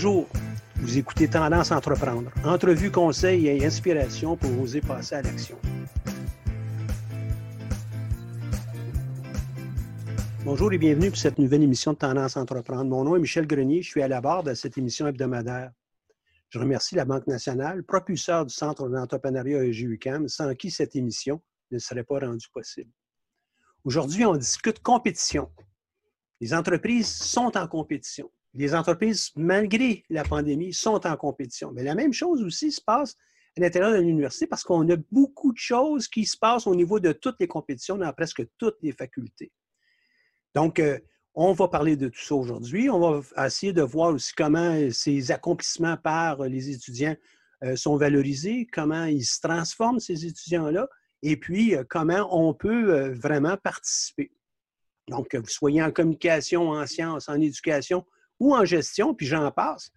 Bonjour, vous écoutez Tendance Entreprendre. Entrevue, conseils et inspiration pour oser passer à l'action. Bonjour et bienvenue pour cette nouvelle émission de Tendance Entreprendre. Mon nom est Michel Grenier, je suis à la barre de cette émission hebdomadaire. Je remercie la Banque nationale, propulseur du Centre d'entrepreneuriat EGUCAM, sans qui cette émission ne serait pas rendue possible. Aujourd'hui, on discute compétition. Les entreprises sont en compétition les entreprises, malgré la pandémie, sont en compétition. Mais la même chose aussi se passe à l'intérieur de l'université parce qu'on a beaucoup de choses qui se passent au niveau de toutes les compétitions dans presque toutes les facultés. Donc, euh, on va parler de tout ça aujourd'hui. On va essayer de voir aussi comment ces accomplissements par les étudiants euh, sont valorisés, comment ils se transforment, ces étudiants-là, et puis euh, comment on peut vraiment participer. Donc, que vous soyez en communication, en sciences, en éducation, ou en gestion, puis j'en passe,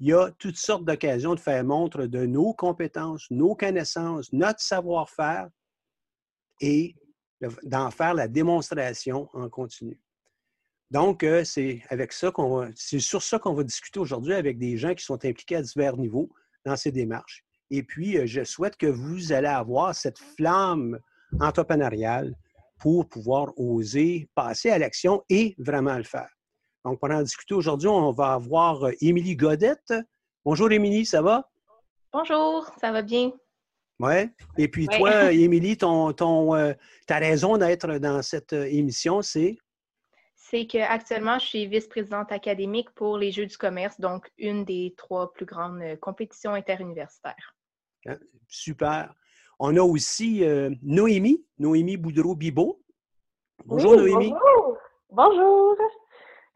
il y a toutes sortes d'occasions de faire montre de nos compétences, nos connaissances, notre savoir-faire et d'en faire la démonstration en continu. Donc, euh, c'est avec ça qu'on c'est sur ça qu'on va discuter aujourd'hui avec des gens qui sont impliqués à divers niveaux dans ces démarches. Et puis, euh, je souhaite que vous allez avoir cette flamme entrepreneuriale pour pouvoir oser passer à l'action et vraiment le faire. Donc, pour en discuter aujourd'hui, on va avoir euh, Émilie Godette. Bonjour Émilie, ça va? Bonjour, ça va bien. Oui. Et puis toi, Émilie, ton, ton, euh, ta raison d'être dans cette euh, émission, c'est? C'est qu'actuellement, je suis vice-présidente académique pour les Jeux du commerce, donc une des trois plus grandes compétitions interuniversitaires. Ah, super. On a aussi Noémie, Noémie Boudreau-Bibo. Bonjour Noémie. Bonjour. Bonjour.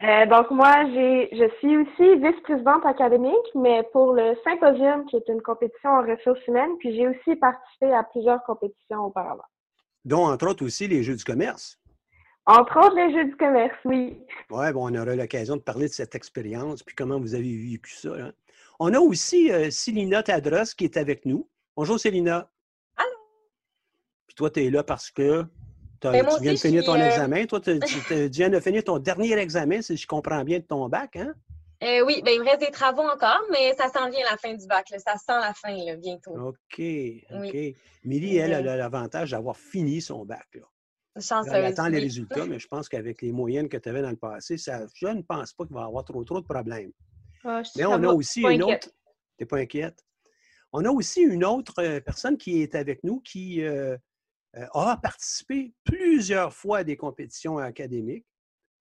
Euh, donc moi, j'ai, je suis aussi vice-présidente académique, mais pour le symposium, qui est une compétition en ressources humaines, puis j'ai aussi participé à plusieurs compétitions auparavant. Dont, entre autres, aussi les Jeux du commerce. Entre autres, les Jeux du commerce, oui. Oui, bon, on aura l'occasion de parler de cette expérience, puis comment vous avez vécu ça. Hein. On a aussi euh, Célina Tadros qui est avec nous. Bonjour, Célina. Allô. Puis toi, tu es là parce que tu viens de finir ton euh, examen. Toi, tu, viens de finir ton dernier examen, si je comprends bien, de ton bac, hein? Euh, oui, ben, il me reste des travaux encore, mais ça s'en vient à la fin du bac. Ça sent la fin bientôt. OK, OK. Milly, elle, a l'avantage d'avoir fini son bac. Là. Chanceuse. Elle attend les résultats, mais je pense qu'avec les moyennes que tu avais dans le passé, ça, je ne pense pas qu'il va y avoir trop, trop de problèmes. Ah, mais on a aussi une autre. Tu n'es pas inquiète? On a aussi une autre euh, personne qui est avec nous qui euh, a participé plusieurs fois à des compétitions académiques.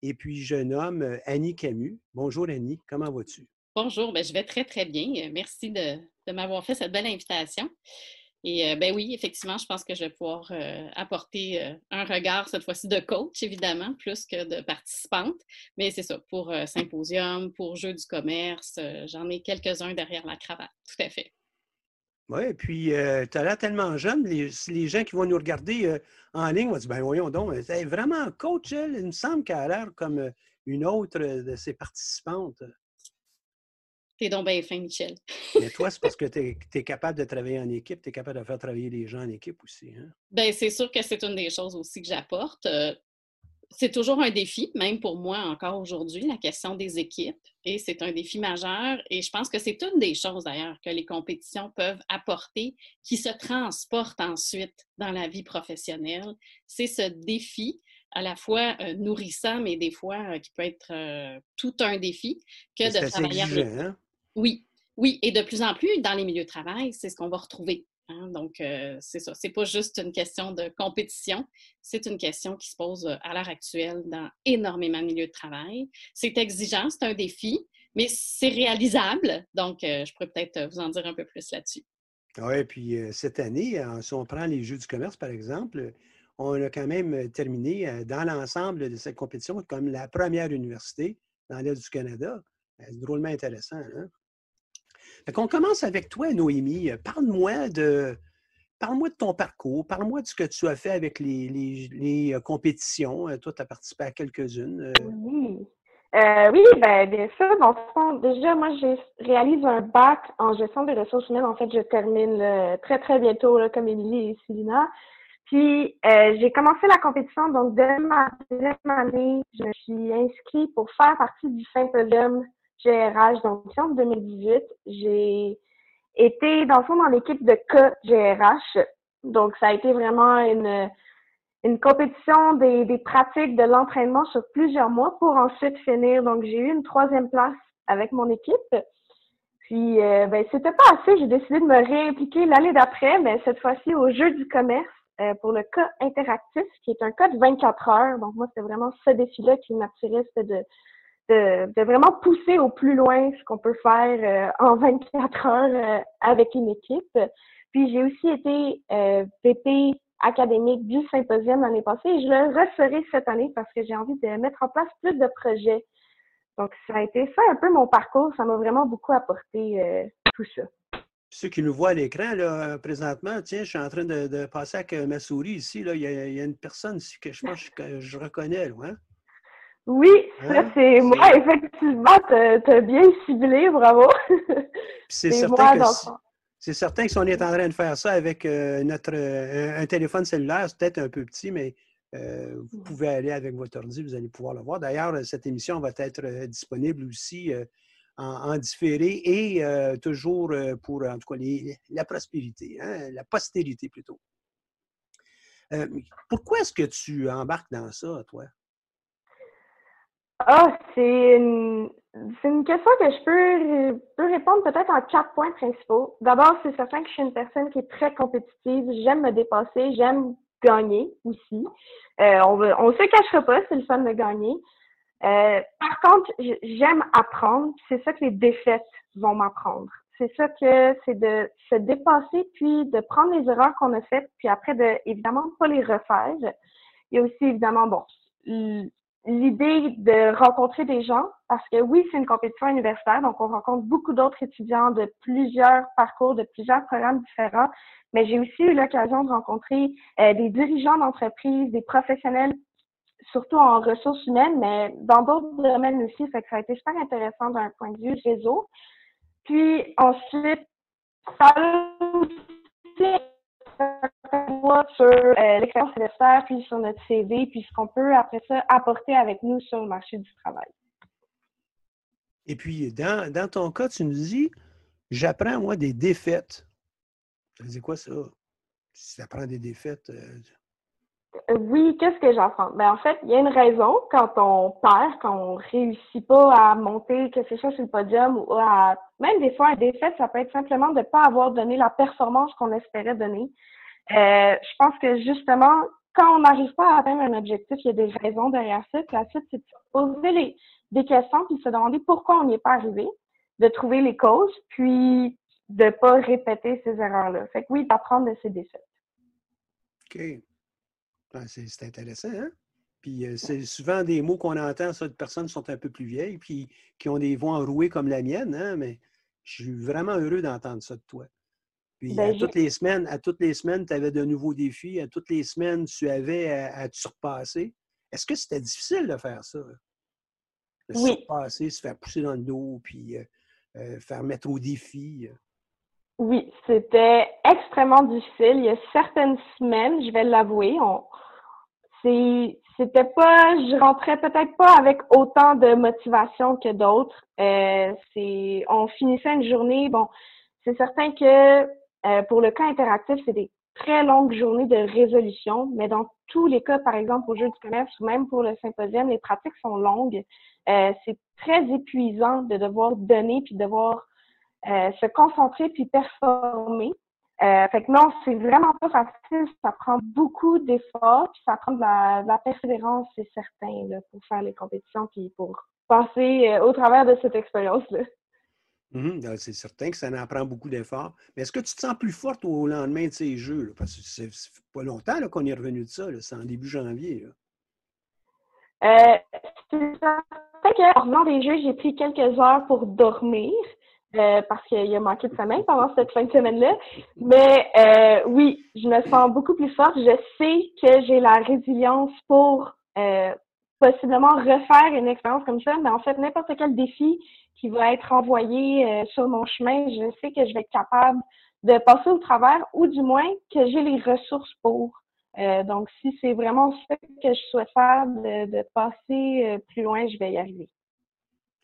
Et puis, je nomme euh, Annie Camus. Bonjour Annie, comment vas-tu? Bonjour, ben, je vais très, très bien. Euh, merci de, m'avoir fait cette belle invitation. Et ben oui, effectivement, je pense que je vais pouvoir apporter un regard, cette fois-ci de coach, évidemment, plus que de participante. Mais c'est ça, pour symposium, pour jeu du commerce, j'en ai quelques-uns derrière la cravate, tout à fait. Oui, puis euh, tu as l'air tellement jeune, les, les, gens qui vont nous regarder euh, en ligne vont dire Ben voyons donc, elle est vraiment coach, elle. Il me semble qu'elle a l'air comme euh, une autre de ses participantes. T'es donc bien fin, Michel. Mais toi, c'est parce que tu es, capable de travailler en équipe, tu es capable de faire travailler les gens en équipe aussi. Hein? Bien, c'est sûr que c'est une des choses aussi que j'apporte c'est toujours un défi, même pour moi encore aujourd'hui, la question des équipes. Et c'est un défi majeur. Et je pense que c'est une des choses d'ailleurs que les compétitions peuvent apporter qui se transportent ensuite dans la vie professionnelle. C'est ce défi à la fois euh, nourrissant, mais des fois euh, qui peut être euh, tout un défi que de travailler. Hein? Oui, oui. Et de plus en plus, dans les milieux de travail, c'est ce qu'on va retrouver. Hein, donc, euh, c'est ça. C'est pas juste une question de compétition, c'est une question qui se pose euh, à l'heure actuelle dans énormément de milieux de travail. C'est exigeant, c'est un défi, mais c'est réalisable. Donc, euh, je pourrais peut-être vous en dire un peu plus là-dessus. Oui, puis cette année, si on prend les Jeux du commerce, par exemple, on a quand même terminé dans l'ensemble de cette compétition comme la première université dans l'Est du Canada. C'est drôlement intéressant. Hein? On commence avec toi, Noémie. Parle-moi de, parle-moi de ton parcours, parle-moi de ce que tu as fait avec les, compétitions. Toi, tu as participé à quelques-unes. Oui. oui, ben, bien sûr. déjà, moi, je réalise un bac en gestion des ressources humaines. En fait, je termine très, très bientôt, comme Émilie et Célina. Puis, euh, j'ai commencé la compétition, donc dès ma deuxième année, je me suis inscrite pour faire partie du symposium GRH. Donc, en 2018, j'ai été, dans le fond, dans l'équipe de KGRH. Donc, ça a été vraiment une, une compétition des, des pratiques de l'entraînement sur plusieurs mois pour ensuite finir. Donc, j'ai eu une troisième place avec mon équipe. Puis, euh, ben, c'était pas assez. J'ai décidé de me réimpliquer l'année d'après, mais cette fois-ci au Jeu du commerce. Euh, pour le cas interactif, qui est un cas de 24 heures. Donc, moi, c'est vraiment ce défi-là qui m'attirait, c'était de, de, vraiment pousser au plus loin ce qu'on peut faire euh, en 24 heures euh, avec une équipe. Puis, j'ai aussi été VP académique du symposium l'année passée et je le referai cette année parce que j'ai envie de mettre en place plus de projets. Donc, ça a été ça un peu mon parcours. Ça m'a vraiment beaucoup apporté tout ça ceux qui nous voient à l'écran, là, présentement, tiens, je suis en train de, passer avec ma souris ici. Là, il, y a, une personne ici que je pense que je reconnais, là, hein? Oui, ça c'est moi, effectivement, tu as bien ciblé, bravo. C'est certain, certain que si on est en train de faire ça avec euh, notre euh, un, téléphone cellulaire, c'est peut-être un peu petit, mais euh, vous pouvez aller avec votre ordi, vous allez pouvoir le voir. D'ailleurs, cette émission va être disponible aussi en, différé et toujours pour, en tout cas, la prospérité, hein, la postérité plutôt. Pourquoi est-ce que tu embarques dans ça, toi? Ah, c'est une, une, question que je peux, peux répondre peut-être en quatre points principaux. D'abord, c'est certain que je suis une personne qui est très compétitive. J'aime me dépasser, j'aime gagner aussi. on ne on se cachera pas, c'est le fun de gagner. Euh, par contre, j'aime apprendre. C'est ça que les défaites vont m'apprendre. C'est ça que c'est de se dépasser puis de prendre les erreurs qu'on a faites puis après de évidemment pas les refaire. Il y a aussi évidemment bon l'idée de rencontrer des gens parce que oui c'est une compétition universitaire donc on rencontre beaucoup d'autres étudiants de plusieurs parcours de plusieurs programmes différents mais j'ai aussi eu l'occasion de rencontrer euh, des dirigeants d'entreprises des professionnels surtout en ressources humaines, mais dans d'autres domaines aussi. Fait que ça a été super intéressant d'un point de vue réseau. Puis ensuite, ça a aussi sur euh, l'expérience universitaire, puis sur notre CV, puis ce qu'on peut après ça apporter avec nous sur le marché du travail. Et puis, dans, dans ton cas, tu nous dis, j'apprends, moi, des défaites. Ça dit quoi ça? Si tu apprends des défaites, euh, oui, qu'est-ce que j'apprends? Ben, en fait, il y a une raison quand on perd, quand on réussit pas à monter quelque chose sur le podium ou à, même des fois, un défaite, ça peut être simplement de ne pas avoir donné la performance qu'on espérait donner. Euh, je pense que justement, quand on n'arrive pas à atteindre un objectif, il y a des raisons derrière ça. Puis la suite, c'est de poser des questions puis se demander pourquoi on n'y est pas arrivé, de trouver les causes, puis de pas répéter ces erreurs-là. Fait que oui, d'apprendre de ces défaites. OK. Ben, c'est intéressant, hein? Puis euh, c'est souvent des mots qu'on entend, ça, de personnes qui sont un peu plus vieilles, puis qui ont des voix enrouées comme la mienne, hein? Mais je suis vraiment heureux d'entendre ça de toi. Puis à ben, toutes les semaines, à toutes les semaines, tu avais de nouveaux défis. À toutes les semaines, tu avais à, te surpasser. Est-ce que c'était difficile de faire ça? De oui. surpasser, se faire pousser dans le dos, puis euh, euh, faire mettre au défi. Oui, c'était extrêmement difficile. Il y a certaines semaines, je vais l'avouer, on, c'était pas, je rentrais peut-être pas avec autant de motivation que d'autres. Euh, c'est, on finissait une journée, bon, c'est certain que euh, pour le cas interactif, c'est des très longues journées de résolution, mais dans tous les cas, par exemple au jeu du commerce ou même pour le symposium, les pratiques sont longues. Euh, c'est très épuisant de devoir donner puis de devoir se concentrer puis performer. Euh, fait que non, c'est vraiment pas facile. Ça prend beaucoup d'efforts, puis ça prend de la, persévérance, c'est certain, là, pour faire les compétitions, puis pour passer euh, au travers de cette expérience-là. Mhm, ben, c'est certain que ça en prend beaucoup d'efforts. Mais est-ce que tu te sens plus forte au lendemain de ces jeux? Parce que c'est pas longtemps qu'on est revenu de ça. C'est en début janvier. Euh, c'est qu'en revenant des jeux, j'ai pris quelques heures pour dormir. Euh, parce qu'il a manqué de sommeil pendant cette fin de semaine-là. Mais euh, oui, je me sens beaucoup plus forte. Je sais que j'ai la résilience pour euh, possiblement refaire une expérience comme ça, mais en fait, n'importe quel défi qui va être envoyé euh, sur mon chemin, je sais que je vais être capable de passer au travers ou du moins que j'ai les ressources pour. Euh, donc, si c'est vraiment ce que je souhaite faire, de, passer euh, plus loin, je vais y arriver.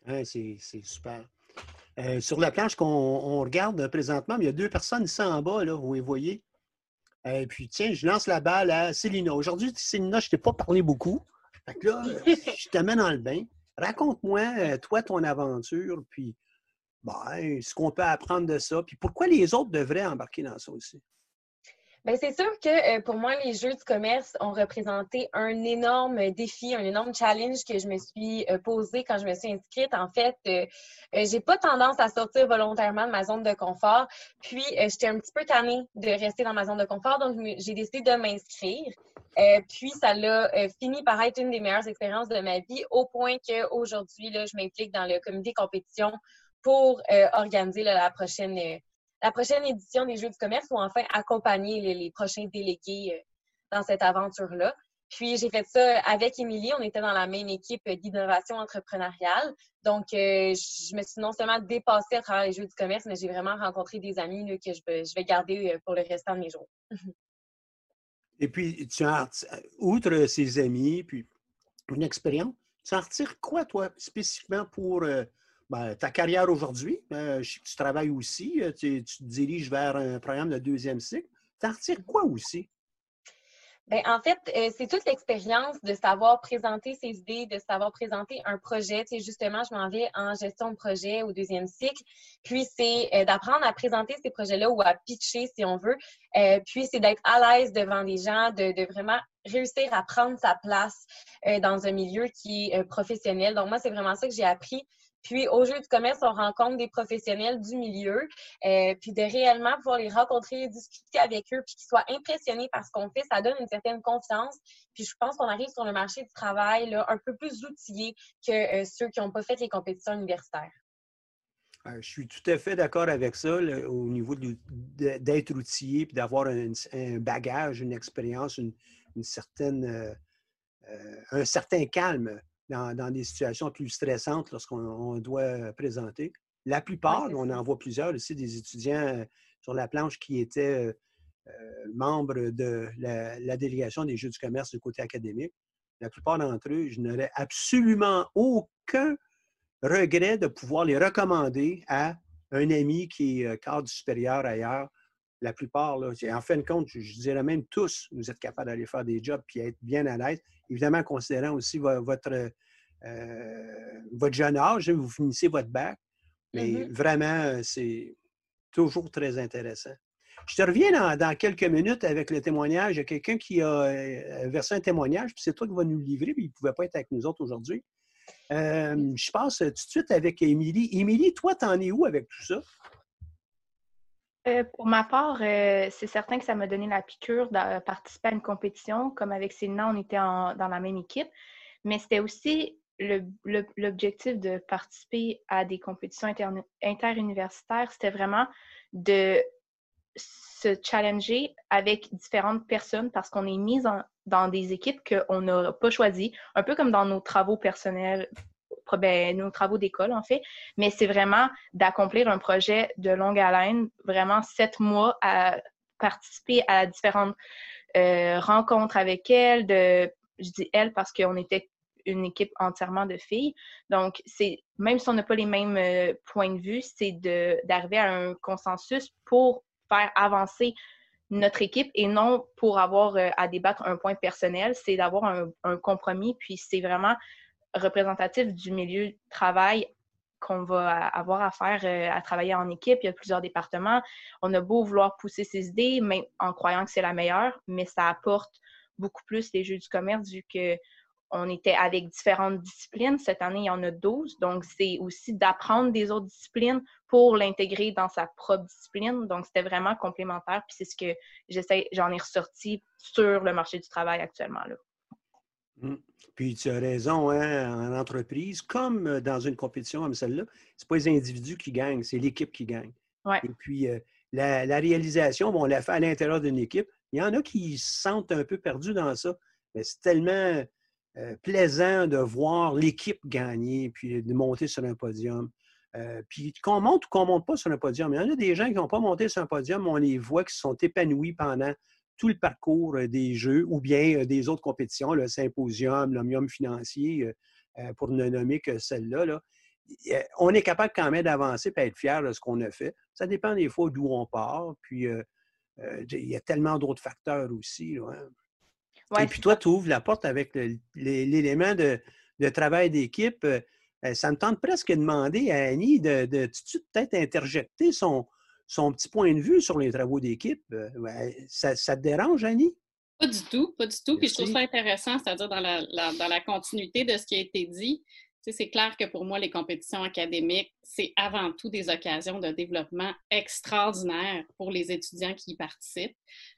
Oui, c'est super. sur la planche qu'on regarde présentement, il y a deux personnes ici en bas, là, vous les voyez. Et puis, tiens, je lance la balle à Célina. Aujourd'hui, Célina, je ne t'ai pas parlé beaucoup. Fait que là, je te mets dans le bain. Raconte-moi, euh, toi, ton aventure, puis ben, ce qu'on peut apprendre de ça, puis pourquoi les autres devraient embarquer dans ça aussi. Bien, c'est sûr que euh, pour moi, les jeux du commerce ont représenté un énorme défi, un énorme challenge que je me suis euh, posé quand je me suis inscrite. En fait, euh, j'ai pas tendance à sortir volontairement de ma zone de confort. Puis, j'étais un petit peu tannée de rester dans ma zone de confort, donc j'ai décidé de m'inscrire. puis, ça l'a fini par être une des meilleures expériences de ma vie, au point qu'aujourd'hui, je m'implique dans le comité compétition pour organiser la prochaine la prochaine édition des Jeux du commerce ou enfin accompagner les, prochains délégués euh, dans cette aventure-là. Puis j'ai fait ça avec Émilie. On était dans la même équipe d'innovation entrepreneuriale. Donc, euh, je me suis non seulement dépassée à travers les Jeux du commerce, mais j'ai vraiment rencontré des amis que je vais, garder euh, pour le restant de mes jours. Et puis, tu as, outre ces amis, puis une expérience, tu en retires quoi, toi, spécifiquement pour ben, ta carrière aujourd'hui, euh, je sais que tu travailles aussi, euh, tu, te diriges vers un programme de deuxième cycle. Tu en retires quoi aussi? Bien, en fait, euh, c'est toute l'expérience de savoir présenter ses idées, de savoir présenter un projet. Tu sais, justement, je m'en vais en gestion de projet au deuxième cycle. Puis, c'est d'apprendre à présenter ces projets-là ou à pitcher, si on veut. puis, c'est d'être à l'aise devant des gens, de, de, vraiment réussir à prendre sa place dans un milieu qui est professionnel. Donc, moi, c'est vraiment ça que j'ai appris. Puis au jeu du commerce, on rencontre des professionnels du milieu, euh, puis de réellement pouvoir les rencontrer, discuter avec eux, puis qu'ils soient impressionnés par ce qu'on fait, ça donne une certaine confiance. Puis je pense qu'on arrive sur le marché du travail là, un peu plus outillé que euh, ceux qui n'ont pas fait les compétitions universitaires. Euh, je suis tout à fait d'accord avec ça au niveau d'être outillé puis d'avoir un, bagage, une expérience, une, certaine, un certain calme dans, des situations plus stressantes lorsqu'on doit présenter. La plupart, on en voit plusieurs aussi, des étudiants euh, sur la planche qui étaient euh, euh, membres de la, délégation des Jeux du commerce du côté académique. La plupart d'entre eux, je n'aurais absolument aucun regret de pouvoir les recommander à un ami qui est cadre supérieur ailleurs. La plupart, là, en fin de compte, je, dirais même tous, vous êtes capables d'aller faire des jobs et être bien à l'aise. Évidemment, considérant aussi votre euh, votre jeune âge, hein, vous finissez votre bac, mais mm-hmm. vraiment, euh, c'est toujours très intéressant. Je te reviens dans, quelques minutes avec le témoignage. Il y a quelqu'un qui a euh, versé un témoignage, puis c'est toi qui vas nous le livrer, puis il ne pouvait pas être avec nous autres aujourd'hui. je passe tout de suite avec Émilie. Émilie, toi, t'en es où avec tout ça? Pour ma part, c'est certain que ça m'a donné la piqûre de participer à une compétition. Comme avec Céline, on était dans la même équipe. Mais c'était aussi l'objectif de participer à des compétitions interuniversitaires, c'était vraiment de se challenger avec différentes personnes parce qu'on est mis dans des équipes qu'on n'a pas choisies, un peu comme dans nos travaux personnels, ben, nos travaux d'école en fait, mais c'est vraiment d'accomplir un projet de longue haleine, vraiment sept mois à participer à différentes euh, rencontres avec elle, de, je dis elle parce qu'on était une équipe entièrement de filles. Donc, c'est même si on n'a pas les mêmes euh, points de vue, c'est d'arriver à un consensus pour faire avancer notre équipe et non pour avoir euh, à débattre un point personnel, c'est d'avoir un, compromis. Puis c'est vraiment représentatif du milieu de travail qu'on va avoir à faire euh, à travailler en équipe. Il y a plusieurs départements. On a beau vouloir pousser ses idées, mais en croyant que c'est la meilleure, mais ça apporte beaucoup plus les jeux du commerce vu que on était avec différentes disciplines. Cette année, il y en a 12. Donc, c'est aussi d'apprendre des autres disciplines pour l'intégrer dans sa propre discipline. Donc, c'était vraiment complémentaire. Puis c'est ce que j'essaie, j'en ai ressorti sur le marché du travail actuellement. Là. Mmh. Puis tu as raison, hein, en entreprise, comme dans une compétition comme celle-là, ce pas les individus qui gagnent, c'est l'équipe qui gagne. Et puis, euh, la, réalisation, bon, on l'a fait à l'intérieur d'une équipe. Il y en a qui se sentent un peu perdus dans ça. Mais c'est tellement euh, plaisant de voir l'équipe gagner, puis de monter sur un podium. Euh, puis qu'on monte ou qu'on ne monte pas sur un podium. Il y en a des gens qui n'ont pas monté sur un podium, on les voit qui se sont épanouis pendant tout le parcours euh, des Jeux ou bien des autres compétitions, le symposium, l'omnium financier, pour ne nommer que celle-là. On est capable quand même d'avancer et être fier de ce qu'on a fait. Ça dépend des fois d'où on part. Puis il y a tellement d'autres facteurs aussi. Hein. Et puis toi, tu ouvres la porte avec l'élément de, travail d'équipe. Euh, euh, ça me tente presque de demander à Annie de, de, peut-être interjecter son, son petit point de vue sur les travaux d'équipe. Euh, ça, te dérange, Annie? Pas du tout, pas du tout. Puis je trouve ça intéressant, c'est-à-dire dans la, dans la continuité de ce qui a été dit. C'est clair que pour moi, les compétitions académiques, c'est avant tout des occasions de développement extraordinaires pour les étudiants qui y participent.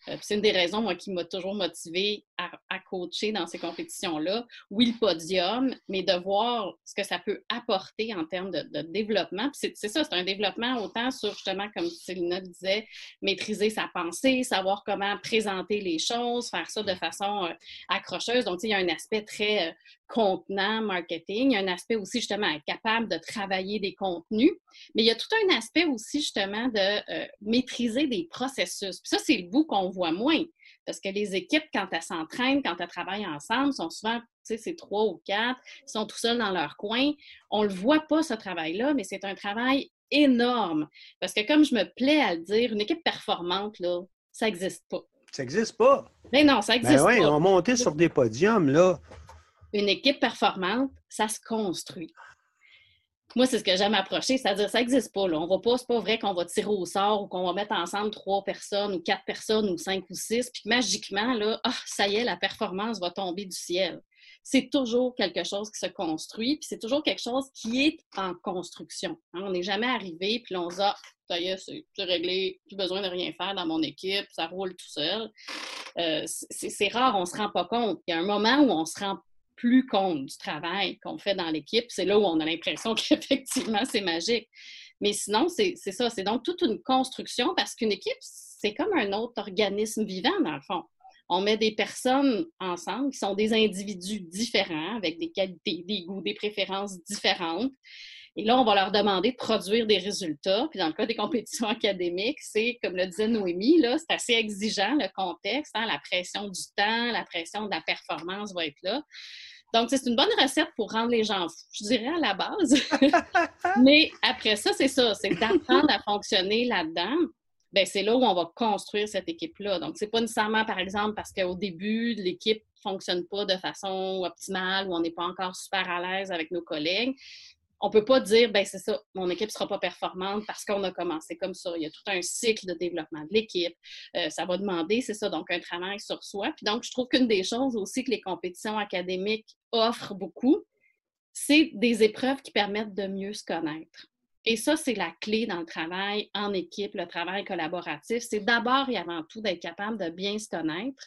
Euh, c'est une des raisons, moi, qui m'a toujours motivée à, coacher dans ces compétitions-là. Oui, le podium, mais de voir ce que ça peut apporter en termes de, développement. C'est ça, c'est un développement autant sur, justement, comme Célina disait, maîtriser sa pensée, savoir comment présenter les choses, faire ça de façon euh, accrocheuse. Donc, il y a un aspect très euh, contenant, marketing. Il y a un aspect aussi, justement, être capable de travailler des contenus. Mais il y a tout un aspect aussi, justement, de maîtriser des processus. Puis ça, c'est le bout qu'on voit moins. Parce que les équipes, quand elles s'entraînent, quand elles travaillent ensemble, sont souvent, tu sais, c'est trois ou quatre, ils sont tout seuls dans leur coin. On ne le voit pas, ce travail-là, mais c'est un travail énorme. Parce que comme je me plais à le dire, une équipe performante, là, ça n'existe pas. Ça n'existe pas. Mais non, ça n'existe ben oui, on montait sur des podiums, là. Une équipe performante, ça se construit. Moi, c'est ce que j'aime approcher, c'est-à-dire ça n'existe pas. Là. On pas, c'est pas vrai qu'on va tirer au sort ou qu'on va mettre ensemble trois personnes ou quatre personnes ou cinq ou six, puis magiquement, là, ah, ça y est, la performance va tomber du ciel. C'est toujours quelque chose qui se construit, puis c'est toujours quelque chose qui est en construction. Hein. On n'est jamais arrivé, puis on se dit, ah, ça y est, c'est réglé, plus besoin de rien faire dans mon équipe, ça roule tout seul. Euh, c'est rare, on ne se rend pas compte. Il y a un moment où on se rend plus compte du travail qu'on fait dans l'équipe. C'est là où on a l'impression qu'effectivement, c'est magique. Mais sinon, c'est ça. C'est donc toute une construction parce qu'une équipe, c'est comme un autre organisme vivant, dans le fond. On met des personnes ensemble qui sont des individus différents, avec des qualités, des goûts, des préférences différentes. Et là, on va leur demander de produire des résultats. Puis dans le cas des compétitions académiques, c'est, comme le disait Noémie, là, c'est assez exigeant le contexte. Hein, la pression du temps, la pression de la performance va être là. Donc, c'est une bonne recette pour rendre les gens fous, je dirais à la base. Mais après ça, c'est ça, c'est d'apprendre à fonctionner là-dedans. Bien, c'est là où on va construire cette équipe-là. Donc, c'est pas nécessairement, par exemple, parce qu'au début, l'équipe fonctionne pas de façon optimale ou on n'est pas encore super à l'aise avec nos collègues on ne peut pas dire, ben c'est ça, mon équipe sera pas performante parce qu'on a commencé comme ça. Il y a tout un cycle de développement de l'équipe. Euh, ça va demander, c'est ça, donc un travail sur soi. Puis donc, je trouve qu'une des choses aussi que les compétitions académiques offrent beaucoup, c'est des épreuves qui permettent de mieux se connaître. Et ça, c'est la clé dans le travail en équipe, le travail collaboratif. C'est d'abord et avant tout d'être capable de bien se connaître.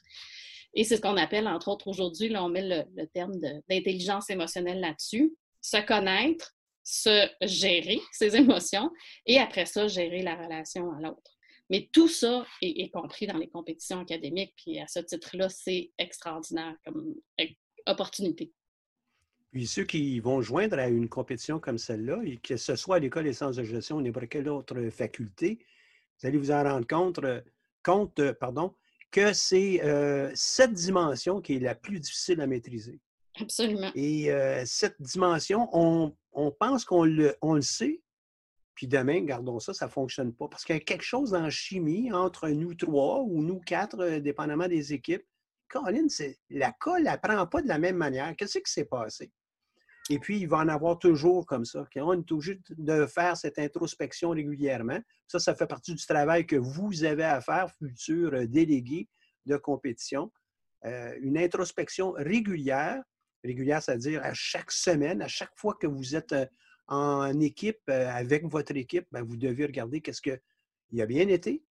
Et c'est ce qu'on appelle, entre autres, aujourd'hui, là, on met le terme d'intelligence émotionnelle là-dessus. Se connaître, se gérer ses émotions et après ça, gérer la relation à l'autre. Mais tout ça est, compris dans les compétitions académiques, puis à ce titre-là, c'est extraordinaire comme opportunité. Puis ceux qui vont joindre à une compétition comme celle-là, que ce soit à l'École des sciences de gestion ou n'importe quelle autre faculté, vous allez vous en rendre compte, euh, compte euh, pardon, que c'est euh, cette dimension qui est la plus difficile à maîtriser. Absolument. Et cette dimension, on, on pense qu'on le, sait, puis demain, gardons ça, ça ne fonctionne pas. Parce qu'il y a quelque chose en chimie entre nous trois ou nous quatre, euh, dépendamment des équipes. Colin, la colle, ne prend pas de la même manière. Qu'est-ce qui s'est passé? Et puis, il va en avoir toujours comme ça. On est obligé de faire cette introspection régulièrement. Ça, ça fait partie du travail que vous avez à faire, futurs euh, délégués de compétition. Euh, une introspection régulière régulière, c'est-à-dire à chaque semaine, à chaque fois que vous êtes en équipe, avec votre équipe, ben, vous devez regarder qu'est-ce qu'il a bien été.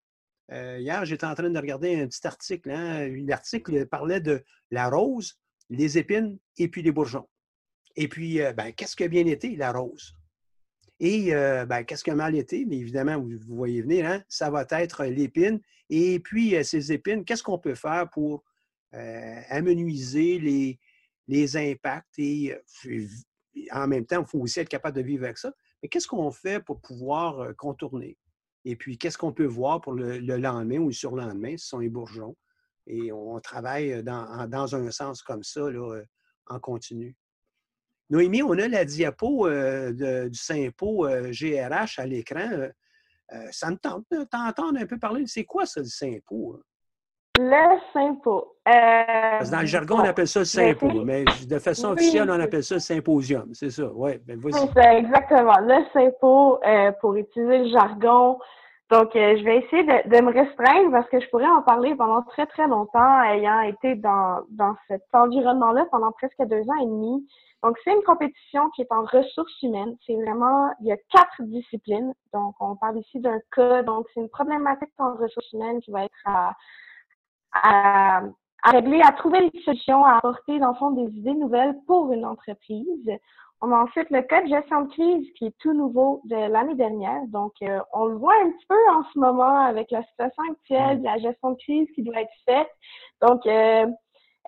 hier, j'étais en train de regarder un petit article. Hein, L'article parlait de la rose, les épines et puis les bourgeons. Et puis, ben, qu'est-ce qui a bien été? La rose? Et ben, qu'est-ce qui a mal été? Bien, évidemment, vous, voyez venir, hein, ça va être l'épine. Et puis, ces épines, qu'est-ce qu'on peut faire pour amenuiser les, les impacts et en même temps, il faut aussi être capable de vivre avec ça. Mais qu'est-ce qu'on fait pour pouvoir contourner? Et puis, qu'est-ce qu'on peut voir pour le, lendemain ou le surlendemain? Ce sont les bourgeons? Et on travaille dans, dans un sens comme ça, là, en continu. Noémie, on a la diapo du Sympo GRH à l'écran. ça me tente d'entendre un peu parler. C'est quoi ça, le Sympo? Le Sympo. dans le jargon, on appelle ça le Sympo, mais de façon officielle, on appelle ça le Symposium. C'est ça, oui. Ben, c'est exactement. Le Sympo, pour utiliser le jargon. Donc, je vais essayer de, me restreindre parce que je pourrais en parler pendant très, très longtemps, ayant été dans, dans cet environnement-là pendant presque deux ans et demi. Donc, c'est une compétition qui est en ressources humaines. C'est vraiment, il y a quatre disciplines. Donc, on parle ici d'un cas. Donc, c'est une problématique en ressources humaines qui va être à, à, régler, à trouver des solutions, à apporter, dans le fond, des idées nouvelles pour une entreprise. On a ensuite le cas de gestion de crise qui est tout nouveau de l'année dernière. Donc, euh, on le voit un petit peu en ce moment avec la situation actuelle la gestion de crise qui doit être faite. Donc, euh,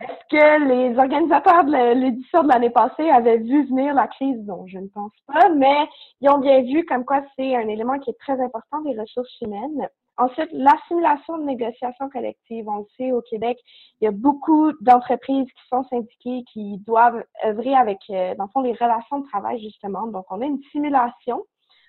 est-ce que les organisateurs de l'édition de l'année passée avaient vu venir la crise? Non, je ne pense pas, mais ils ont bien vu comme quoi c'est un élément qui est très important des ressources humaines. Ensuite, l'assimilation de négociations collectives. On le sait, au Québec, il y a beaucoup d'entreprises qui sont syndiquées, qui doivent œuvrer avec, euh, dans le fond, les relations de travail, justement. Donc, on a une simulation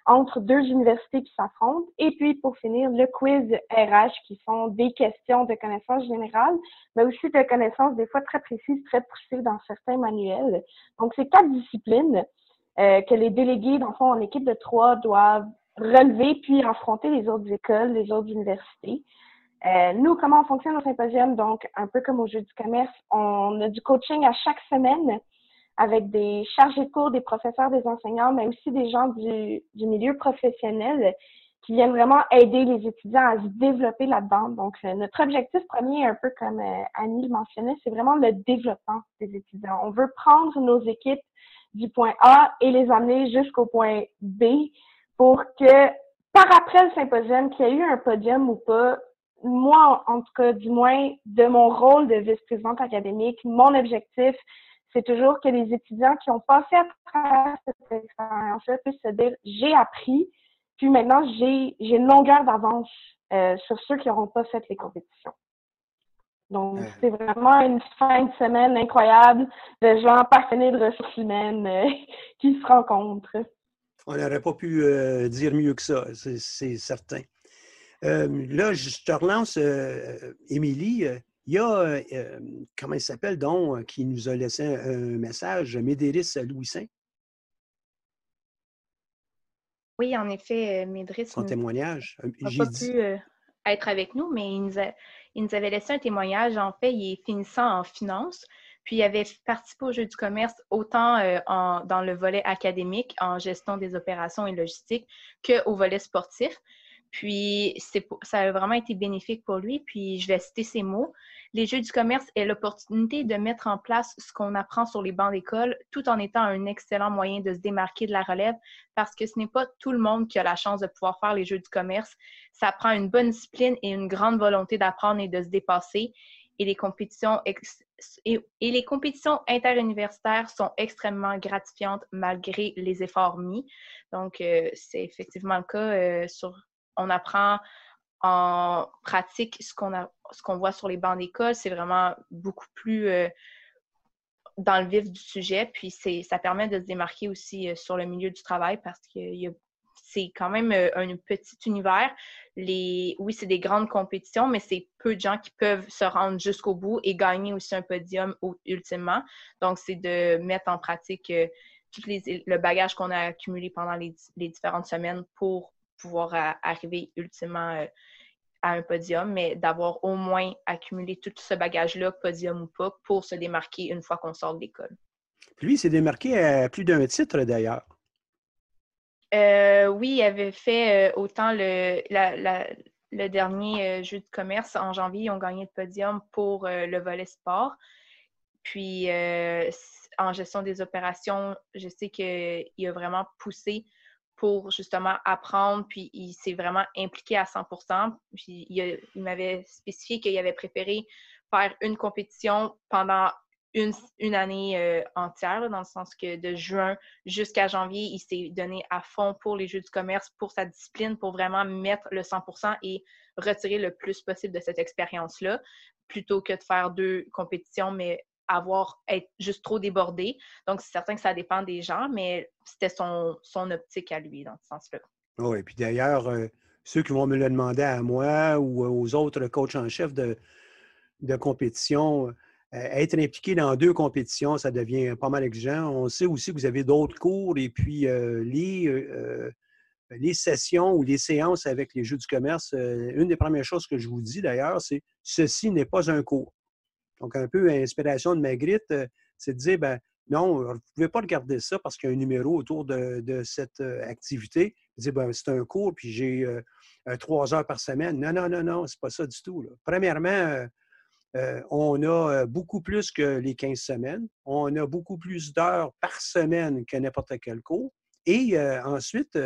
entre deux universités qui s'affrontent. Et puis, pour finir, le quiz RH, qui sont des questions de connaissances générales, mais aussi de connaissances des fois très précises, très poussées dans certains manuels. Donc, c'est quatre disciplines euh, que les délégués, dans le fond, en équipe de trois, doivent relever puis affronter les autres écoles, les autres universités. Euh, nous, comment on fonctionne au symposium? Donc, un peu comme au jeu du commerce, on a du coaching à chaque semaine avec des chargés de cours, des professeurs, des enseignants, mais aussi des gens du, milieu professionnel qui viennent vraiment aider les étudiants à se développer là-dedans. Donc, notre objectif premier, un peu comme euh, Annie le mentionnait, c'est vraiment le développement des étudiants. On veut prendre nos équipes du point A et les amener jusqu'au point B pour que, par après le symposium, qu'il y ait eu un podium ou pas, moi, en tout cas, du moins, de mon rôle de vice-présidente académique, mon objectif, c'est toujours que les étudiants qui ont passé à travers cette expérience-là puissent se dire j'ai appris, puis maintenant j'ai une longueur d'avance euh, sur ceux qui n'auront pas fait les compétitions. Donc, c'est vraiment une fin de semaine incroyable de gens passionnés de ressources humaines euh, qui se rencontrent. On n'aurait pas pu euh, dire mieux que ça, c'est certain. là, je te relance, Émilie. Il y a, euh, euh, comment il s'appelle donc, euh, qui nous a laissé un, message, Médéris Louis-Saint? Oui, en effet, Médéris. Son témoignage. n'a pas pu être avec nous, mais il nous, avait laissé un témoignage. En fait, il est finissant en finance. Puis il avait participé au jeu du commerce autant dans le volet académique, en gestion des opérations et logistique, qu'au volet sportif. Puis ça a vraiment été bénéfique pour lui. Puis je vais citer ses mots. Les jeux du commerce est l'opportunité de mettre en place ce qu'on apprend sur les bancs d'école tout en étant un excellent moyen de se démarquer de la relève parce que ce n'est pas tout le monde qui a la chance de pouvoir faire les jeux du commerce. Ça prend une bonne discipline et une grande volonté d'apprendre et de se dépasser. Et les compétitions, et, les compétitions interuniversitaires sont extrêmement gratifiantes malgré les efforts mis. Donc, euh, c'est effectivement le cas. Euh, sur, on apprend en pratique ce qu'on a qu'on voit sur les bancs d'école, c'est vraiment beaucoup plus euh, dans le vif du sujet. Puis ça permet de se démarquer aussi sur le milieu du travail parce que c'est quand même euh, un petit univers. Oui, c'est des grandes compétitions, mais c'est peu de gens qui peuvent se rendre jusqu'au bout et gagner aussi un podium ultimement. Donc, c'est de mettre en pratique tout les, le bagage qu'on a accumulé pendant les, les, différentes semaines pour pouvoir arriver ultimement à un podium, mais d'avoir au moins accumulé tout ce bagage-là, podium ou pas, pour se démarquer une fois qu'on sort de l'école. Lui, il s'est démarqué à plus d'un titre d'ailleurs. Euh, oui, il avait fait euh, autant le, dernier jeu de commerce en janvier, ils ont gagné le podium pour le volet sport. Puis en gestion des opérations, je sais qu'il a vraiment poussé pour justement apprendre, puis il s'est vraiment impliqué à 100 Puis il, m'avait spécifié qu'il avait préféré faire une compétition pendant une, une année euh, entière, dans le sens que de juin jusqu'à janvier, il s'est donné à fond pour les Jeux du commerce, pour sa discipline, pour vraiment mettre le 100% et retirer le plus possible de cette expérience-là, plutôt que de faire deux compétitions, mais avoir être juste trop débordé. Donc, c'est certain que ça dépend des gens, mais c'était son, son optique à lui dans ce sens-là. Oui, et puis d'ailleurs, euh, ceux qui vont me le demander à moi ou aux autres coachs en chef de, de compétition, être impliqué dans deux compétitions, ça devient pas mal exigeant. On sait aussi que vous avez d'autres cours et puis euh, les, les sessions ou les séances avec les jeux du commerce, une des premières choses que je vous dis d'ailleurs, c'est ceci n'est pas un cours. Donc, un peu inspiration de Magritte, euh, c'est de dire, ben non, vous ne pouvez pas regarder ça parce qu'il y a un numéro autour de, cette euh, activité. Ben, c'est un cours, puis j'ai euh, trois heures par semaine. Non, non, non, non, c'est pas ça du tout. Premièrement, on a beaucoup plus que les 15 semaines. On a beaucoup plus d'heures par semaine que n'importe quel cours. Et ensuite,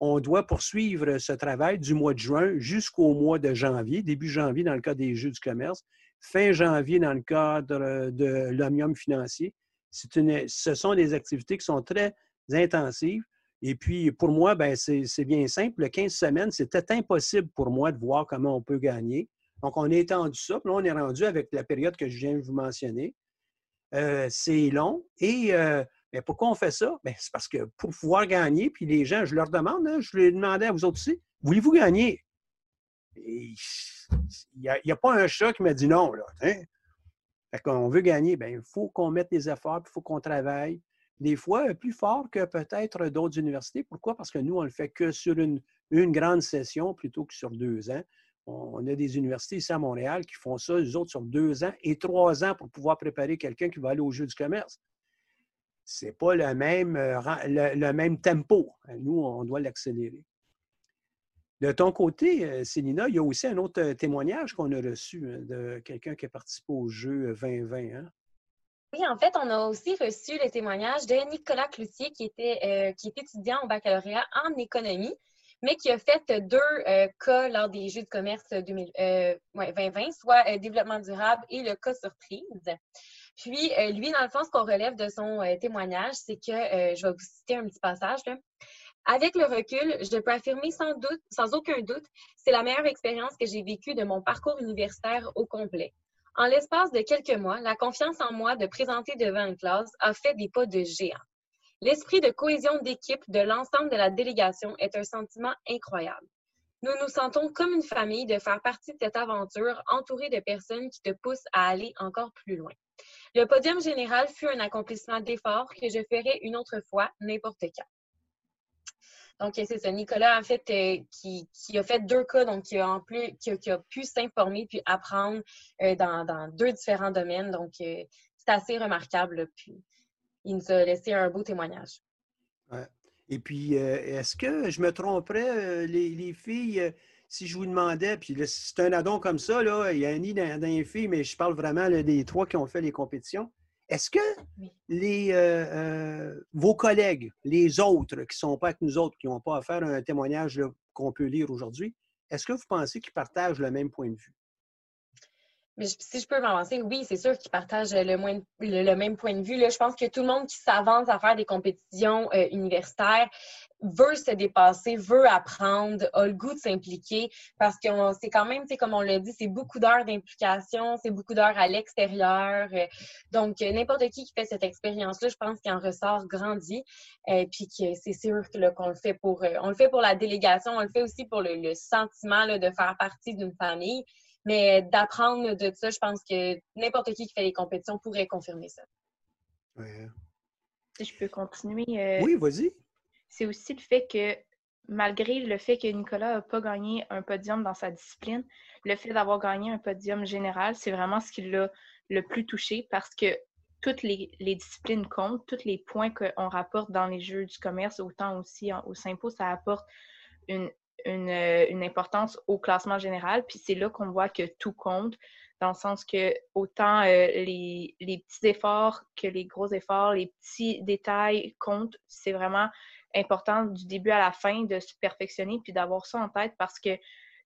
on doit poursuivre ce travail du mois de juin jusqu'au mois de janvier, début janvier dans le cas des Jeux du commerce, fin janvier dans le cadre de l'Omnium financier. Ce sont des activités qui sont très intensives. Et puis, pour moi, ben, c'est bien simple. Le 15 semaines, c'était impossible pour moi de voir comment on peut gagner. Donc, on a étendu ça. Puis là, on est rendu avec la période que je viens de vous mentionner. Euh, c'est long. Et euh, pourquoi on fait ça? Ben, c'est parce que pour pouvoir gagner, puis les gens, je leur demande, hein, je les demandais à vous autres aussi, voulez-vous gagner? il n'y a, pas un chat qui m'a dit non. Là, hein? On veut gagner, bien, il faut qu'on mette des efforts, il faut qu'on travaille. Des fois, plus fort que peut-être d'autres universités. Pourquoi? Parce que nous, on le fait que sur une, grande session plutôt que sur deux ans. On, a des universités ici à Montréal qui font ça, les autres, sur deux ans et trois ans pour pouvoir préparer quelqu'un qui va aller au jeu du commerce. Ce n'est pas le même, euh, le tempo. Nous, on doit l'accélérer. De ton côté, euh, Célina, il y a aussi un autre euh, témoignage qu'on a reçu hein, de quelqu'un qui a participé au jeu 2020. Hein? Oui, en fait, on a aussi reçu le témoignage de Nicolas Cloutier, qui était, qui est étudiant au baccalauréat en économie, mais qui a fait deux cas lors des Jeux de commerce 2020, soit développement durable et le cas surprise. Puis, lui, dans le fond, qu'on relève de son témoignage, c'est que, je vais vous citer un petit passage. Avec le recul, je peux affirmer sans doute, sans aucun doute, c'est la meilleure expérience que j'ai vécue de mon parcours universitaire au complet. En l'espace de quelques mois, la confiance en moi de présenter devant une classe a fait des pas de géant. L'esprit de cohésion d'équipe de l'ensemble de la délégation est un sentiment incroyable. Nous nous sentons comme une famille de faire partie de cette aventure entourée de personnes qui te poussent à aller encore plus loin. Le podium général fut un accomplissement d'effort que je ferai une autre fois, n'importe quand. Donc, c'est ça. Nicolas, en fait, euh, qui, a fait deux cas, donc qui a, en plus, qui a, pu s'informer puis apprendre euh, dans, deux différents domaines. Donc, euh, c'est assez remarquable. Puis, il nous a laissé un beau témoignage. Ouais. Et puis, est-ce que je me tromperais, les, filles, si je vous demandais, puis c'est un addon comme ça, là, il y a un nid dans, les filles, mais je parle vraiment des trois qui ont fait les compétitions. Est-ce que les, euh, euh, vos collègues, les autres qui ne sont pas avec nous autres, qui n'ont pas à faire un témoignage qu'on peut lire aujourd'hui, est-ce que vous pensez qu'ils partagent le même point de vue? Si je peux m'avancer, oui, c'est sûr qu'ils partagent le, le, même point de vue. Là, je pense que tout le monde qui s'avance à faire des compétitions euh, universitaires veut se dépasser, veut apprendre, a le goût de s'impliquer parce que c'est quand même, comme on l'a dit, c'est beaucoup d'heures d'implication, c'est beaucoup d'heures à l'extérieur. Euh, donc, n'importe qui qui fait cette expérience-là, je pense qu'il en ressort grandi. et euh, puis que c'est sûr qu'on le fait pour le fait pour la délégation, on le fait aussi pour le, sentiment de faire partie d'une famille. Mais d'apprendre de ça, je pense que n'importe qui qui fait les compétitions pourrait confirmer ça. Si je peux continuer. Euh, oui, vas-y. C'est aussi le fait que malgré le fait que Nicolas n'a pas gagné un podium dans sa discipline, le fait d'avoir gagné un podium général, c'est vraiment ce qui l'a le plus touché parce que toutes les, disciplines comptent, tous les points qu'on rapporte dans les jeux du commerce, autant aussi au Simpo, ça apporte une, une, importance au classement général. Puis c'est là qu'on voit que tout compte, dans le sens que autant les, les, petits efforts que les gros efforts, les petits détails comptent. C'est vraiment important du début à la fin de se perfectionner puis d'avoir ça en tête parce que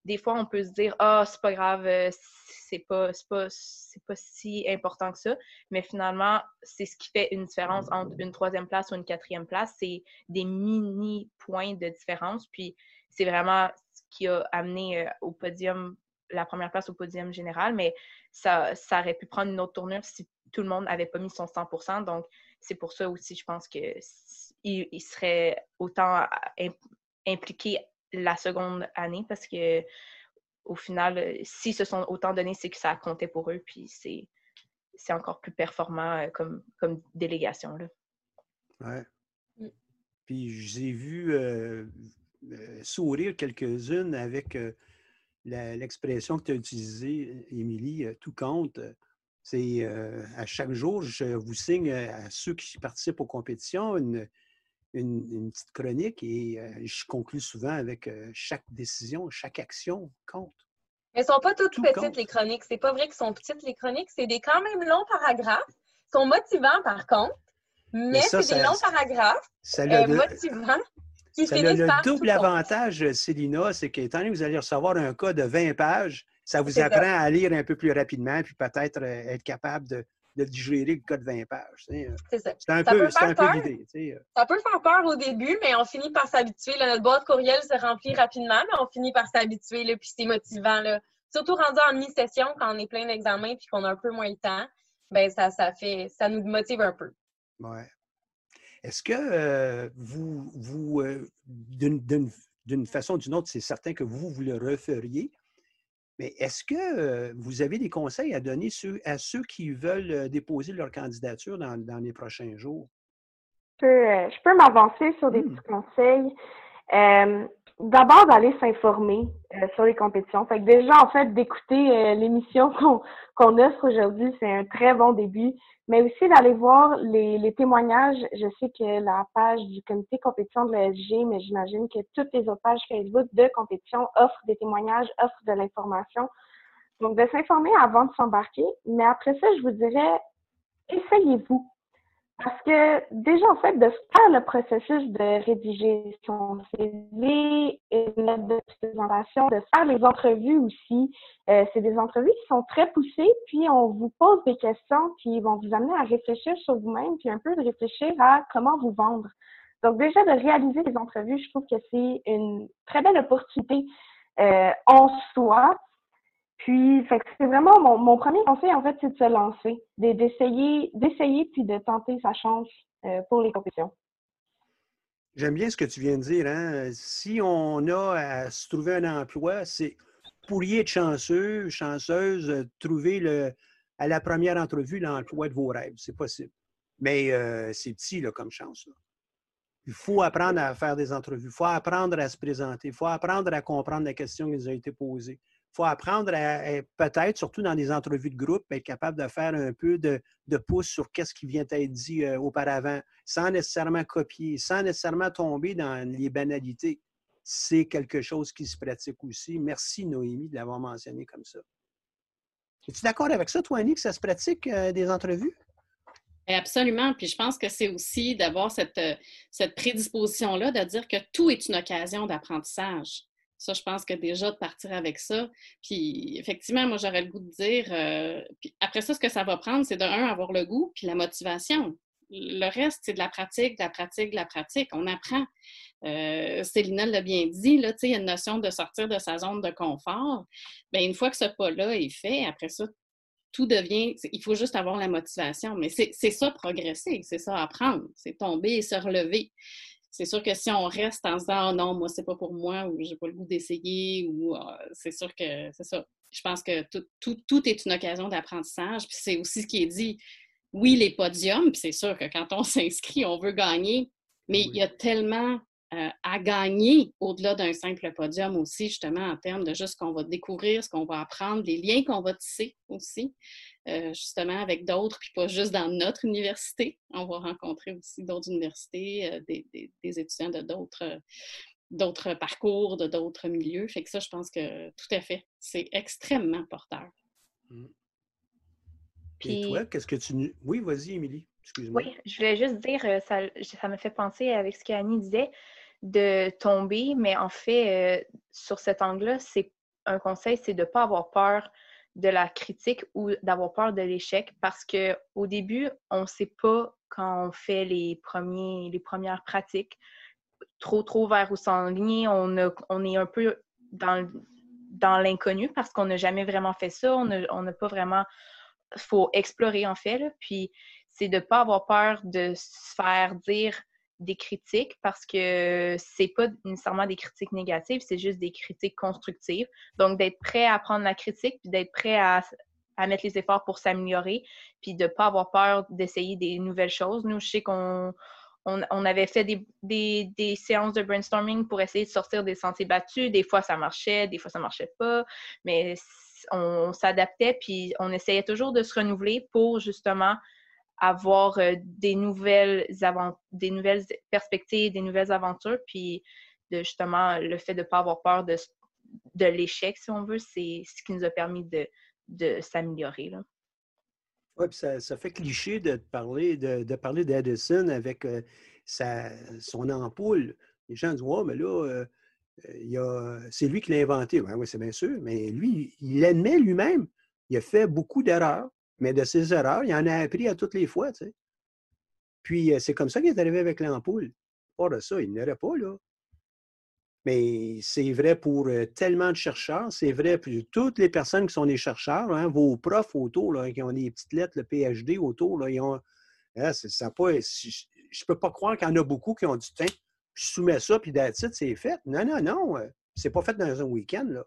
des fois, on peut se dire Ah, c'est pas grave, euh, c'est pas, pas, pas si important que ça. Mais finalement, c'est ce qui fait une différence entre une troisième place ou une quatrième place. C'est des mini-points de différence. Puis c'est vraiment ce qui a amené euh, au podium, la première place au podium général. Mais ça, ça aurait pu prendre une autre tournure si tout le monde n'avait pas mis son 100% Donc, c'est pour ça aussi, je pense qu'il il serait autant impliqué la seconde année parce que au final, euh, s'ils se sont autant donnés, c'est que ça a compté pour eux, puis c'est, c'est encore plus performant euh, comme, comme délégation. Là. Ouais. Mm. Puis je ai vu euh, sourire quelques-unes avec l'expression que tu as utilisée, Émilie, tout compte. C'est à chaque jour, je vous signe à ceux qui participent aux compétitions une, une, petite chronique et euh, je conclue souvent avec euh, chaque décision, chaque action compte. Elles ne sont pas toutes petites, les chroniques. C'est pas vrai qu'elles sont petites, les chroniques. C'est des quand même longs paragraphes. Ils sont motivants, par contre. Mais, c'est des longs paragraphes ça euh, motivants. Qui ça a le double avantage, Célina, c'est qu'étant donné que vous allez recevoir un cas de 20 pages, ça vous apprend à lire un peu plus rapidement, puis peut-être être capable de, de digérer le code 20 pages. Euh. C'est ça. C'est un, peu, l'idée. Euh. Ça peut faire peur au début, mais on finit par s'habituer. Notre boîte courriel se remplit rapidement, mais on finit par s'habituer, puis c'est motivant. Là. Surtout rendu en mi-session, quand on est plein d'examens et qu'on a un peu moins de temps, ben ça, ça, fait, ça nous motive un peu. Oui. Est-ce que euh, vous, vous d'une façon ou d'une autre, c'est certain que vous, vous le referiez, mais est-ce que euh, vous avez des conseils à donner à ceux qui veulent euh, déposer leur candidature dans, les prochains jours? Je peux, euh, m'avancer sur des mmh. petits conseils. D'abord, d'aller s'informer sur les compétitions. Fait que déjà, en fait, d'écouter l'émission qu'on offre aujourd'hui, c'est un très bon début mais aussi d'aller voir les, les, témoignages. Je sais que la page du comité compétition de l'ESG, mais j'imagine que toutes les autres pages Facebook de compétition offrent des témoignages, offrent de l'information. Donc, de s'informer avant de s'embarquer. Mais après ça, je vous dirais, essayez-vous. Parce que déjà, en fait, de faire le processus de rédiger son CV, une lettre de présentation, de faire les entrevues aussi, euh, c'est des entrevues qui sont très poussées, puis on vous pose des questions qui vont vous amener à réfléchir sur vous-même, puis un peu de réfléchir à comment vous vendre. Donc déjà, de réaliser les entrevues, je trouve que c'est une très belle opportunité euh, en soi, puis, c'est vraiment mon, premier conseil, en fait, c'est de se lancer, d'essayer, d'essayer puis de tenter sa chance euh, pour les compétitions. J'aime bien ce que tu viens de dire. Hein? Si on a à se trouver un emploi, c'est pourriez être chanceux, chanceuse, trouver le, à la première entrevue l'emploi de vos rêves. C'est possible. Mais euh, c'est petit comme chance. Il faut apprendre à faire des entrevues. Il faut apprendre à se présenter. Il faut apprendre à comprendre la question qui nous a été posée faut apprendre à, peut-être, surtout dans des entrevues de groupe, être capable de faire un peu de, pouce sur qu'est-ce qui vient d'être dit euh, auparavant, sans nécessairement copier, sans nécessairement tomber dans les banalités. C'est quelque chose qui se pratique aussi. Merci, Noémie, de l'avoir mentionné comme ça. Es-tu d'accord avec ça, toi, Annie, que ça se pratique euh, des entrevues? Absolument. Puis je pense que c'est aussi d'avoir cette, euh, cette prédisposition-là de dire que tout est une occasion d'apprentissage. Ça, je pense que déjà de partir avec ça. Puis effectivement, moi, j'aurais le goût de dire. Euh, puis après ça, ce que ça va prendre, c'est de un, avoir le goût, puis la motivation. Le reste, c'est de la pratique, de la pratique, de la pratique. On apprend. Euh, Céline l'a bien dit, là, il y a une notion de sortir de sa zone de confort. Bien, une fois que ce pas-là est fait, après ça, tout devient. Il faut juste avoir la motivation. Mais c'est ça progresser, c'est ça apprendre, c'est tomber et se relever c'est sûr que si on reste en se disant oh non, moi, c'est pas pour moi ou j'ai pas le goût d'essayer ou ah, c'est sûr que c'est ça. Je pense que tout, est une occasion d'apprentissage. Puis c'est aussi ce qui est dit. Oui, les podiums, puis c'est sûr que quand on s'inscrit, on veut gagner, mais il y a tellement euh, à gagner au-delà d'un simple podium aussi, justement, en termes de juste ce qu'on va découvrir, ce qu'on va apprendre, les liens qu'on va tisser aussi, euh, justement, avec d'autres, puis pas juste dans notre université. On va rencontrer aussi d'autres universités, euh, des, étudiants de d'autres d'autres parcours, de d'autres milieux. Fait que ça, je pense que tout à fait, c'est extrêmement porteur. Mmh. Et toi, qu'est-ce que tu... Oui, vas-y, Émilie. Oui, je voulais juste dire, ça, ça me fait penser avec ce qu'Annie disait de tomber, mais en fait, euh, sur cet angle-là, c'est un conseil, c'est de ne pas avoir peur de la critique ou d'avoir peur de l'échec parce qu'au début, on ne sait pas quand on fait les, premiers, les premières pratiques trop, trop vers où s'enligner. On, on est un peu dans, dans l'inconnu parce qu'on n'a jamais vraiment fait ça. On n'a pas vraiment. Il faut explorer en fait. Puis c'est de ne pas avoir peur de se faire dire des critiques parce que c'est pas nécessairement des critiques négatives, c'est juste des critiques constructives. Donc, d'être prêt à prendre la critique, puis d'être prêt à, mettre les efforts pour s'améliorer, puis de ne pas avoir peur d'essayer des nouvelles choses. Nous, je sais qu'on on, avait fait des, séances de brainstorming pour essayer de sortir des sentiers battus. Des fois, ça marchait, des fois, ça marchait pas, mais on s'adaptait, puis on essayait toujours de se renouveler pour justement avoir euh, des, nouvelles des nouvelles perspectives, des nouvelles aventures, puis de justement le fait de ne pas avoir peur de, de l'échec, si on veut, c'est ce qui nous a permis de, de s'améliorer. Oui, puis ça, ça, fait cliché de parler de, de parler d'Edison avec euh, sa, son ampoule. Les gens disent Ouais, mais là, euh, c'est lui qui l'a inventé. Oui, c'est bien sûr, mais lui, il l'admet lui-même. Il a fait beaucoup d'erreurs. Mais de ses erreurs, il en a appris à toutes les fois. Puis c'est comme ça qu'il est arrivé avec l'ampoule. Pas de ça, il n'aurait pas, là. Mais c'est vrai pour tellement de chercheurs, c'est vrai pour toutes les personnes qui sont des chercheurs, hein, vos profs autour, là, qui ont des petites lettres, le PhD autour, là, ils ont. Hein, ça je ne peux pas croire qu'il y en a beaucoup qui ont dit Tiens, je soumets ça, puis titre, c'est fait. Non, non, non. C'est pas fait dans un week-end. Là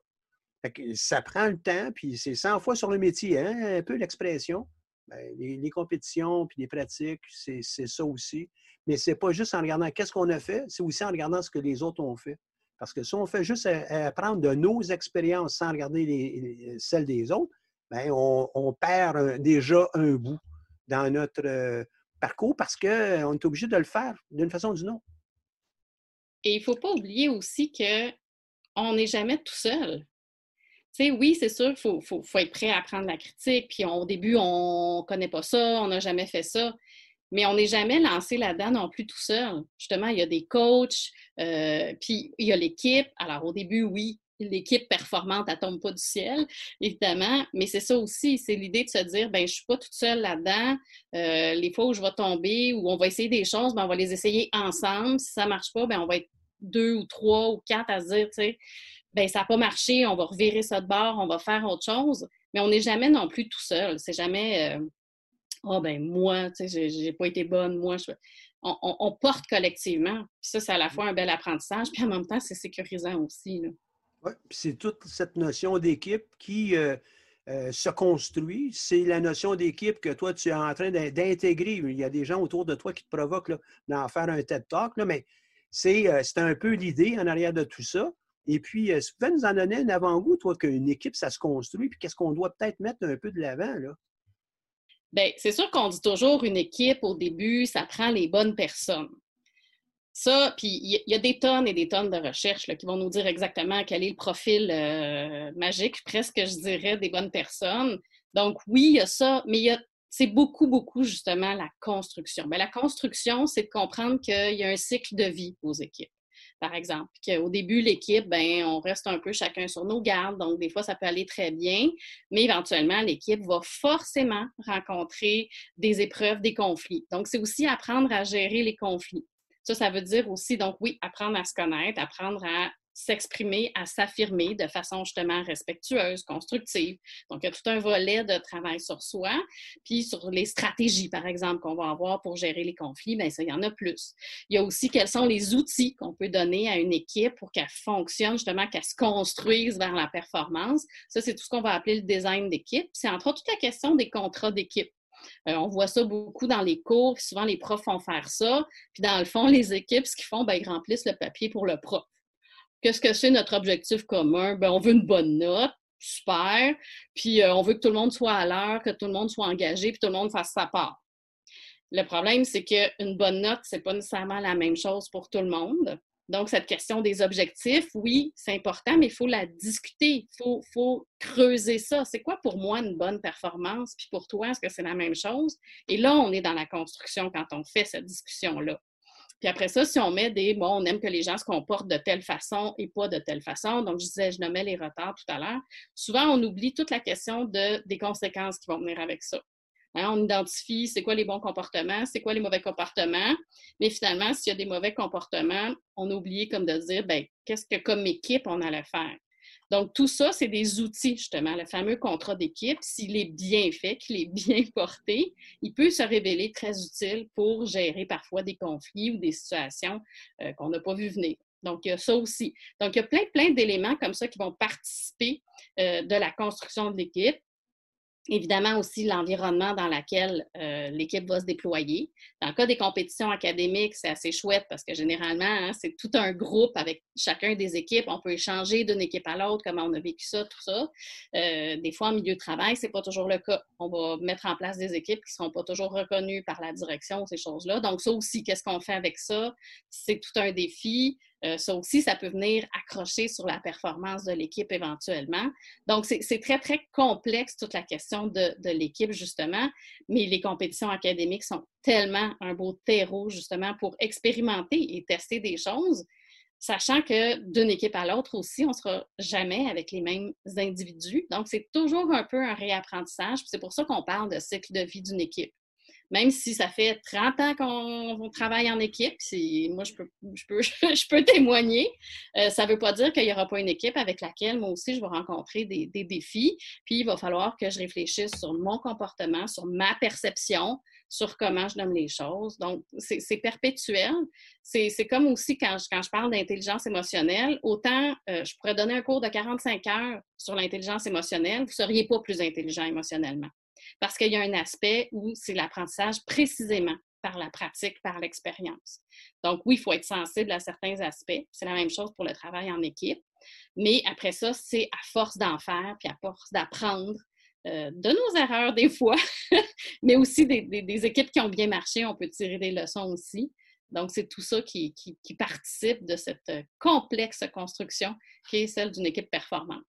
ça prend le temps, puis c'est 100 fois sur le métier, hein, un peu l'expression. Ben, les, compétitions, puis les pratiques, c'est ça aussi. Mais c'est pas juste en regardant qu'est-ce qu'on a fait, c'est aussi en regardant ce que les autres ont fait. Parce que si on fait juste apprendre de nos expériences sans regarder les, celles des autres, bien, on, perd déjà un bout dans notre euh, parcours parce qu'on est obligé de le faire d'une façon ou d'une autre. Et il ne faut pas oublier aussi qu'on n'est jamais tout seul oui, c'est sûr, il faut, être prêt à prendre la critique. Puis au début, on ne connaît pas ça, on n'a jamais fait ça. Mais on n'est jamais lancé là-dedans non plus tout seul. Justement, il y a des coachs, euh, puis il y a l'équipe. Alors au début, oui, l'équipe performante, elle tombe pas du ciel, évidemment, mais c'est ça aussi, c'est l'idée de se dire, ben je suis pas toute seule là-dedans, euh, les fois où je vais tomber, où on va essayer des choses, ben on va les essayer ensemble, si ça marche pas, ben on va être deux ou trois ou quatre à se dire, tu sais, ben ça n'a pas marché, on va revirer ça de bord, on va faire autre chose. Mais on n'est jamais non plus tout seul. C'est jamais oh, ben moi, tu sais, j'ai pas été bonne, moi. Je... On, porte collectivement. Ça, c'est à la fois un bel apprentissage, puis en même temps, c'est sécurisant aussi. Oui, c'est toute cette notion d'équipe qui euh, euh, se construit. C'est la notion d'équipe que toi, tu es en train d'intégrer. Il y a des gens autour de toi qui te provoquent d'en faire un TED Talk, là, mais c'est un peu l'idée en arrière de tout ça. Et puis, euh, si tu pouvais nous en donner un avant-goût, toi, qu'une équipe, ça se construit, puis qu'est-ce qu'on doit peut-être mettre un peu de l'avant, là? Bien, c'est sûr qu'on dit toujours une équipe au début, ça prend les bonnes personnes. Ça, puis il y, a des tonnes et des tonnes de recherches qui vont nous dire exactement quel est le profil euh, magique, presque, je dirais, des bonnes personnes. Donc, oui, il y a ça, mais c'est beaucoup, beaucoup justement la construction. Bien, la construction, c'est de comprendre qu'il y a un cycle de vie aux équipes par exemple. Qu'au début, l'équipe, ben, on reste un peu chacun sur nos gardes, donc des fois, ça peut aller très bien, mais éventuellement, l'équipe va forcément rencontrer des épreuves, des conflits. Donc, c'est aussi apprendre à gérer les conflits. Ça, ça veut dire aussi, donc oui, apprendre à se connaître, apprendre à s'exprimer, à s'affirmer de façon justement respectueuse, constructive. Donc, il y a tout un volet de travail sur soi. Puis sur les stratégies, par exemple, qu'on va avoir pour gérer les conflits, bien ça, il y en a plus. Il y a aussi quels sont les outils qu'on peut donner à une équipe pour qu'elle fonctionne, justement, qu'elle se construise vers la performance. Ça, c'est tout ce qu'on va appeler le design d'équipe. C'est entre autres toute la question des contrats d'équipe. Euh, on voit ça beaucoup dans les cours, souvent les profs font faire ça. Puis dans le fond, les équipes, ce qu'ils font, ben, ils remplissent le papier pour le prof. Qu'est-ce que c'est notre objectif commun? Ben, on veut une bonne note, super. Puis euh, on veut que tout le monde soit à l'heure, que tout le monde soit engagé, puis tout le monde fasse sa part. Le problème, c'est qu'une bonne note, c'est pas nécessairement la même chose pour tout le monde. Donc, cette question des objectifs, oui, c'est important, mais il faut la discuter. Il faut, creuser ça. C'est quoi pour moi une bonne performance? Puis pour toi, est-ce que c'est la même chose? Et là, on est dans la construction quand on fait cette discussion-là. Puis après ça, si on met des, bon, on aime que les gens se comportent de telle façon et pas de telle façon, donc je disais, je nommais les retards tout à l'heure, souvent on oublie toute la question de, des conséquences qui vont venir avec ça. Hein, on identifie c'est quoi les bons comportements, c'est quoi les mauvais comportements. Mais finalement, s'il y a des mauvais comportements, on a oublié comme de dire, ben, qu'est-ce que comme équipe on allait faire? Donc, tout ça, c'est des outils, justement. Le fameux contrat d'équipe, s'il est bien fait, qu'il est bien porté, il peut se révéler très utile pour gérer parfois des conflits ou des situations euh, qu'on n'a pas vu venir. Donc, il y a ça aussi. Donc, il y a plein, plein d'éléments comme ça qui vont participer euh, de la construction de l'équipe. Évidemment aussi l'environnement dans lequel euh, l'équipe va se déployer. Dans le cas des compétitions académiques, c'est assez chouette parce que généralement, hein, c'est tout un groupe avec chacun des équipes. On peut échanger d'une équipe à l'autre, comment on a vécu ça, tout ça. Euh, des fois, en milieu de travail, c'est pas toujours le cas. On va mettre en place des équipes qui ne seront pas toujours reconnues par la direction, ces choses-là. Donc, ça aussi, qu'est-ce qu'on fait avec ça? C'est tout un défi. Euh, ça aussi, ça peut venir accrocher sur la performance de l'équipe éventuellement. Donc, c'est très, très complexe toute la question de, l'équipe, justement, mais les compétitions académiques sont tellement un beau terreau, justement, pour expérimenter et tester des choses, sachant que d'une équipe à l'autre aussi, on ne sera jamais avec les mêmes individus. Donc, c'est toujours un peu un réapprentissage. C'est pour ça qu'on parle de cycle de vie d'une équipe même si ça fait 30 ans qu'on travaille en équipe, moi, je peux, témoigner. Euh, ça ne veut pas dire qu'il n'y aura pas une équipe avec laquelle moi aussi je vais rencontrer des, défis. Puis il va falloir que je réfléchisse sur mon comportement, sur ma perception, sur comment je nomme les choses. Donc, c'est perpétuel. C'est comme aussi quand je, quand je parle d'intelligence émotionnelle, autant euh, je pourrais donner un cours de 45 heures sur l'intelligence émotionnelle, vous ne seriez pas plus intelligent émotionnellement parce qu'il y a un aspect où c'est l'apprentissage précisément par la pratique, par l'expérience. Donc oui, il faut être sensible à certains aspects. C'est la même chose pour le travail en équipe. Mais après ça, c'est à force d'en faire, puis à force d'apprendre euh, de nos erreurs des fois, mais aussi des, équipes qui ont bien marché, on peut tirer des leçons aussi. Donc, c'est tout ça qui, qui participe de cette complexe construction qui est celle d'une équipe performante.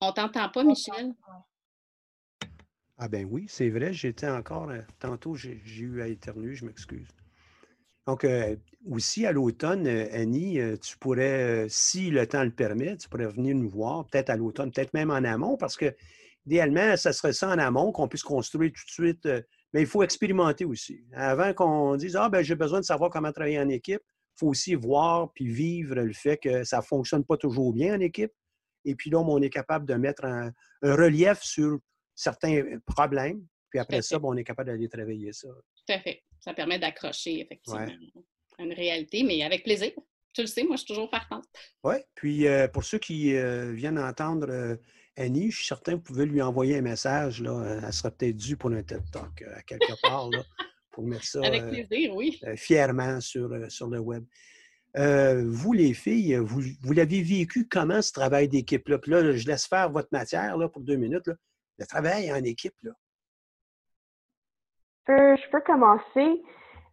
On t'entend pas, Michel? Ah ben oui, c'est vrai, j'étais encore, euh, tantôt j'ai eu à éternuer, je m'excuse. Donc, euh, aussi à l'automne, euh, Annie, tu pourrais, si le temps le permet, tu pourrais venir nous voir, peut-être à l'automne, peut-être même en amont, parce que idéalement, ça serait ça en amont, qu'on puisse construire tout de suite. mais il faut expérimenter aussi. Avant qu'on dise, ah ben j'ai besoin de savoir comment travailler en équipe, il faut aussi voir puis vivre le fait que ça ne fonctionne pas toujours bien en équipe. Et puis là, on est capable de mettre un, relief sur certains problèmes. Puis après ça, on est capable d'aller travailler ça. Tout à fait. Ça permet d'accrocher, effectivement, à une réalité, mais avec plaisir. Tu le sais, moi, je suis toujours partante. Oui. Puis euh, pour ceux qui euh, viennent entendre euh, Annie, je suis certain que vous pouvez lui envoyer un message. Là. Elle sera peut-être due pour un TED Talk à quelque part. Là, pour mettre ça avec plaisir, oui. fièrement sur, sur le web. Euh, vous, les filles, vous, l'avez vécu comment ce travail d'équipe-là? Puis là, je laisse faire votre matière pour deux minutes. Le travail en équipe. Euh, je peux commencer.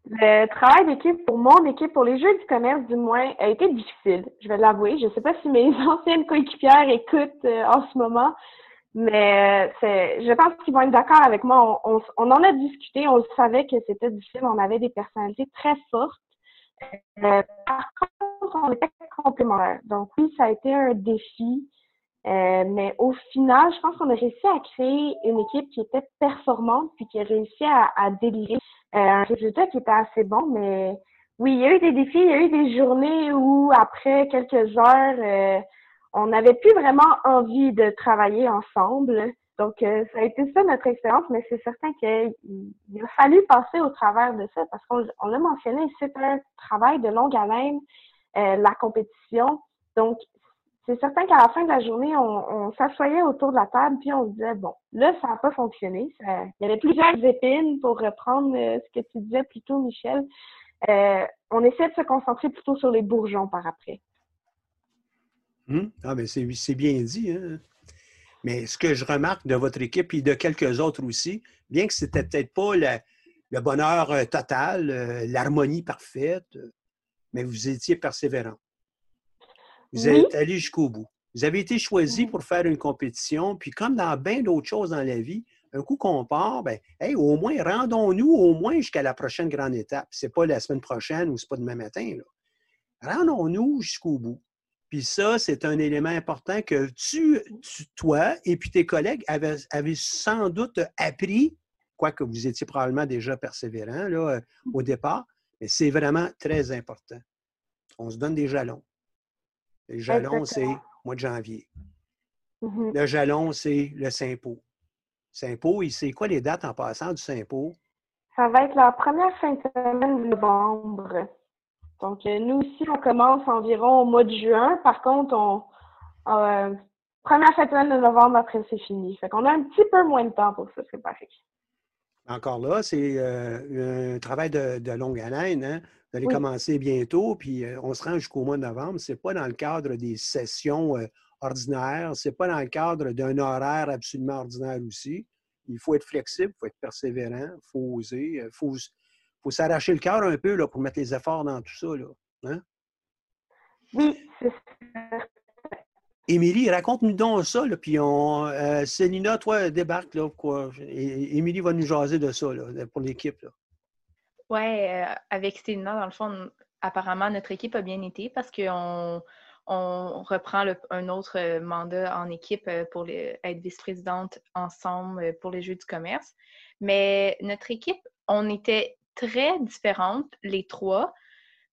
Le travail d'équipe pour mon équipe, pour les Jeux du commerce du moins, a été difficile. Je vais l'avouer. Je ne sais pas si mes anciennes coéquipières écoutent euh, en ce moment, mais je pense qu'ils vont être d'accord avec moi. on, en a discuté, on savait que c'était difficile. On avait des personnalités très fortes. Euh, par contre, on était complémentaires. Donc oui, ça a été un défi. Euh, mais au final, je pense qu'on a réussi à créer une équipe qui était performante puis qui a réussi à, délivrer euh, un résultat qui était assez bon. Mais oui, il y a eu des défis, il y a eu des journées où après quelques heures, on n'avait plus vraiment envie de travailler ensemble. Donc, euh, ça a été ça notre expérience, mais c'est certain qu'il a fallu passer au travers de ça parce qu'on l'a mentionné, c'est un travail de longue haleine, euh, la compétition. Donc, c'est certain qu'à la fin de la journée, on, s'assoyait autour de la table, puis on se disait, bon, là, ça n'a pas fonctionné. il y avait plusieurs épines pour reprendre euh, ce que tu disais plus tôt, Michel. Euh, on essaie de se concentrer plutôt sur les bourgeons par après. Hum? Ah, mais c'est bien dit. Hein? Mais ce que je remarque de votre équipe et de quelques autres aussi, bien que c'était peut-être pas le bonheur euh, total, l'harmonie parfaite, mais vous étiez persévérant. Vous êtes allé jusqu'au bout. Vous avez été choisi pour faire une compétition, puis comme dans bien d'autres choses dans la vie, un coup qu'on part, ben, au moins, rendons-nous au moins jusqu'à la prochaine grande étape. Ce n'est pas la semaine prochaine ou ce n'est pas demain matin. Rendons-nous jusqu'au bout. Puis ça, c'est un élément important que tu, toi et puis tes collègues avaient, sans doute appris, quoique vous étiez probablement déjà persévérant là, au départ, mais c'est vraiment très important. On se donne des jalons. Le jalon, c'est mois de janvier. Mm-hmm. Le jalon, c'est le Saint-Pau. Saint-Pau, c'est quoi les dates en passant du Saint-Pau? Ça va être la première fin de semaine de novembre. Donc, euh, nous aussi, on commence environ au mois de juin. Par contre, on, euh, première semaine de novembre, après, c'est fini. Fait qu'on a un petit peu moins de temps pour se préparer. Encore là, c'est euh, un travail de, longue haleine. Hein? Vous allez commencer bientôt, puis euh, on se rend jusqu'au mois de novembre. Ce n'est pas dans le cadre des sessions ordinaires, ce n'est pas dans le cadre d'un horaire absolument ordinaire aussi. Il faut être flexible, il faut être persévérant, il faut oser, il faut, s'arracher le cœur un peu là, pour mettre les efforts dans tout ça. Là. Hein? Oui, c'est Émilie, raconte-nous donc ça, là, puis on, euh, Célina, toi, débarque, là, quoi? Émilie va nous jaser de ça, là, pour l'équipe, Oui, euh, avec Célina, dans le fond, apparemment, notre équipe a bien été parce qu'on on reprend un autre mandat en équipe euh, pour être vice-présidente ensemble pour les Jeux du commerce. Mais notre équipe, on était très différentes, les trois,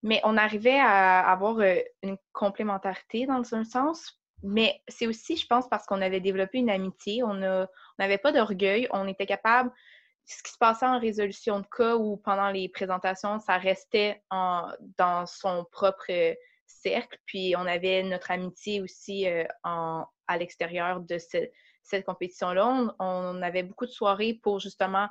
mais on arrivait à avoir une complémentarité dans un sens mais c'est aussi, je pense, parce qu'on avait développé une amitié, on n'avait pas d'orgueil, on était capable, ce qui se passait en résolution de cas ou pendant les présentations, ça restait dans son propre cercle, puis on avait notre amitié aussi euh, à l'extérieur de cette compétition-là. On, avait beaucoup de soirées pour justement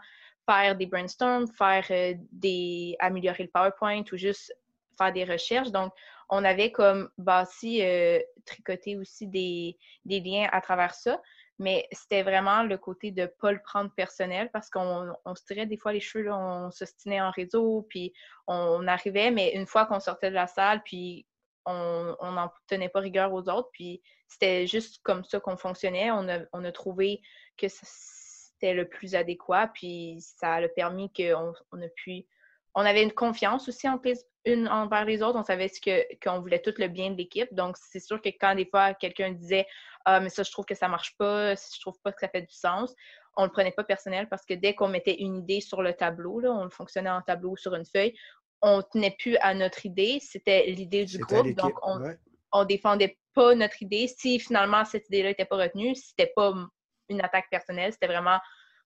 faire des brainstorms, faire euh, des améliorer le PowerPoint ou juste faire des recherches. Donc, on avait comme bâti, euh, tricoté aussi des, liens à travers ça. Mais c'était vraiment le côté de ne pas le prendre personnel parce qu'on se tirait des fois les cheveux, on s'ostinait en réseau, puis on, arrivait, mais une fois qu'on sortait de la salle, puis on n'en tenait pas rigueur aux autres, puis c'était juste comme ça qu'on fonctionnait. On a, on a trouvé que c'était le plus adéquat, puis ça a permis qu'on on a pu on avait une confiance aussi en une envers les autres. On savait qu'on voulait tout le bien de l'équipe. Donc, c'est sûr que quand des fois quelqu'un disait Ah, mais ça, je trouve que ça marche pas, je trouve pas que ça fait du sens, on le prenait pas personnel parce que dès qu'on mettait une idée sur le tableau, là, on fonctionnait en tableau sur une feuille, on tenait plus à notre idée, c'était l'idée du groupe. Donc, on, ne défendait pas notre idée. Si finalement cette idée-là n'était pas retenue, c'était pas une attaque personnelle, c'était vraiment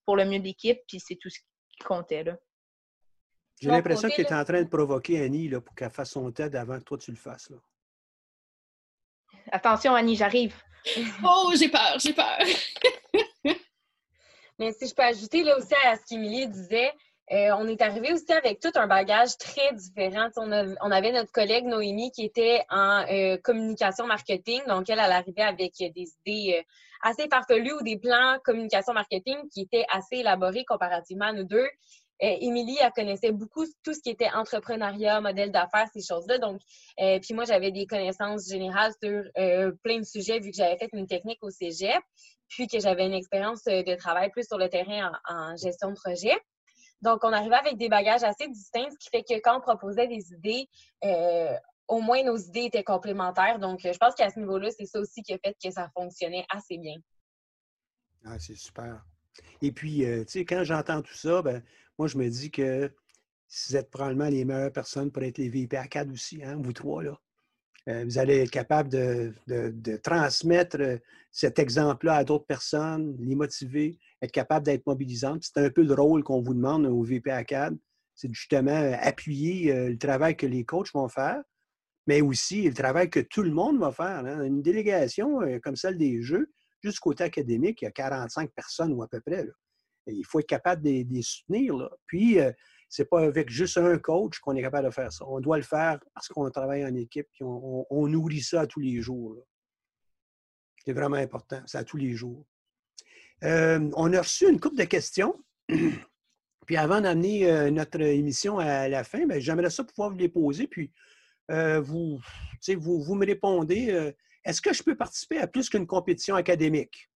pour le mieux de l'équipe, puis c'est tout ce qui comptait. Là. J'ai l'impression qu'il est en train de provoquer Annie là, pour qu'elle fasse son TED avant que toi tu le fasses. Là. Attention, Annie, j'arrive. oh, j'ai peur, j'ai peur. Mais si je peux ajouter là aussi à ce qu'Émilie disait, euh, on est arrivé aussi avec tout un bagage très différent. On, avait notre collègue Noémie qui était en euh, communication marketing. Donc, elle, elle arrivait avec des idées euh, assez farfelues ou des plans communication marketing qui étaient assez élaborés comparativement à nous deux. Émilie, elle connaissait beaucoup tout ce qui était entrepreneuriat, modèle d'affaires, ces choses-là. Donc, puis moi, j'avais des connaissances générales sur plein de sujets vu que j'avais fait une technique au cégep, puis que j'avais une expérience de travail plus sur le terrain en, gestion de projet. Donc, on arrivait avec des bagages assez distincts, ce qui fait que quand on proposait des idées, au moins nos idées étaient complémentaires. Donc, je pense qu'à ce niveau-là, c'est ça aussi qui a fait que ça fonctionnait assez bien. Ah, c'est super. Et puis, tu sais, quand j'entends tout ça, ben, moi, je me dis que vous êtes probablement les meilleures personnes pour être les VIP ACAD aussi, hein, vous trois. Là. Euh, vous allez être capable de, transmettre euh, cet exemple-là à d'autres personnes, les motiver, être capable d'être mobilisante. C'est un peu le rôle qu'on vous demande au VP ACAD. C'est justement euh, appuyer le travail que les coachs vont faire, mais aussi le travail que tout le monde va faire. Hein. Une délégation comme celle des Jeux, juste côté académique, il y a 45 personnes ou à peu près. il faut être capable de, les soutenir. Puis, ce n'est pas avec juste un coach qu'on est capable de faire ça. On doit le faire parce qu'on travaille en équipe et on, nourrit ça tous les jours. C'est vraiment important, c'est à tous les jours. Euh, on a reçu une couple de questions. Puis avant d'amener notre émission à la fin, ben, j'aimerais ça pouvoir vous les poser. Puis euh, vous, vous, me répondez, euh, est-ce que je peux participer à plus qu'une compétition académique?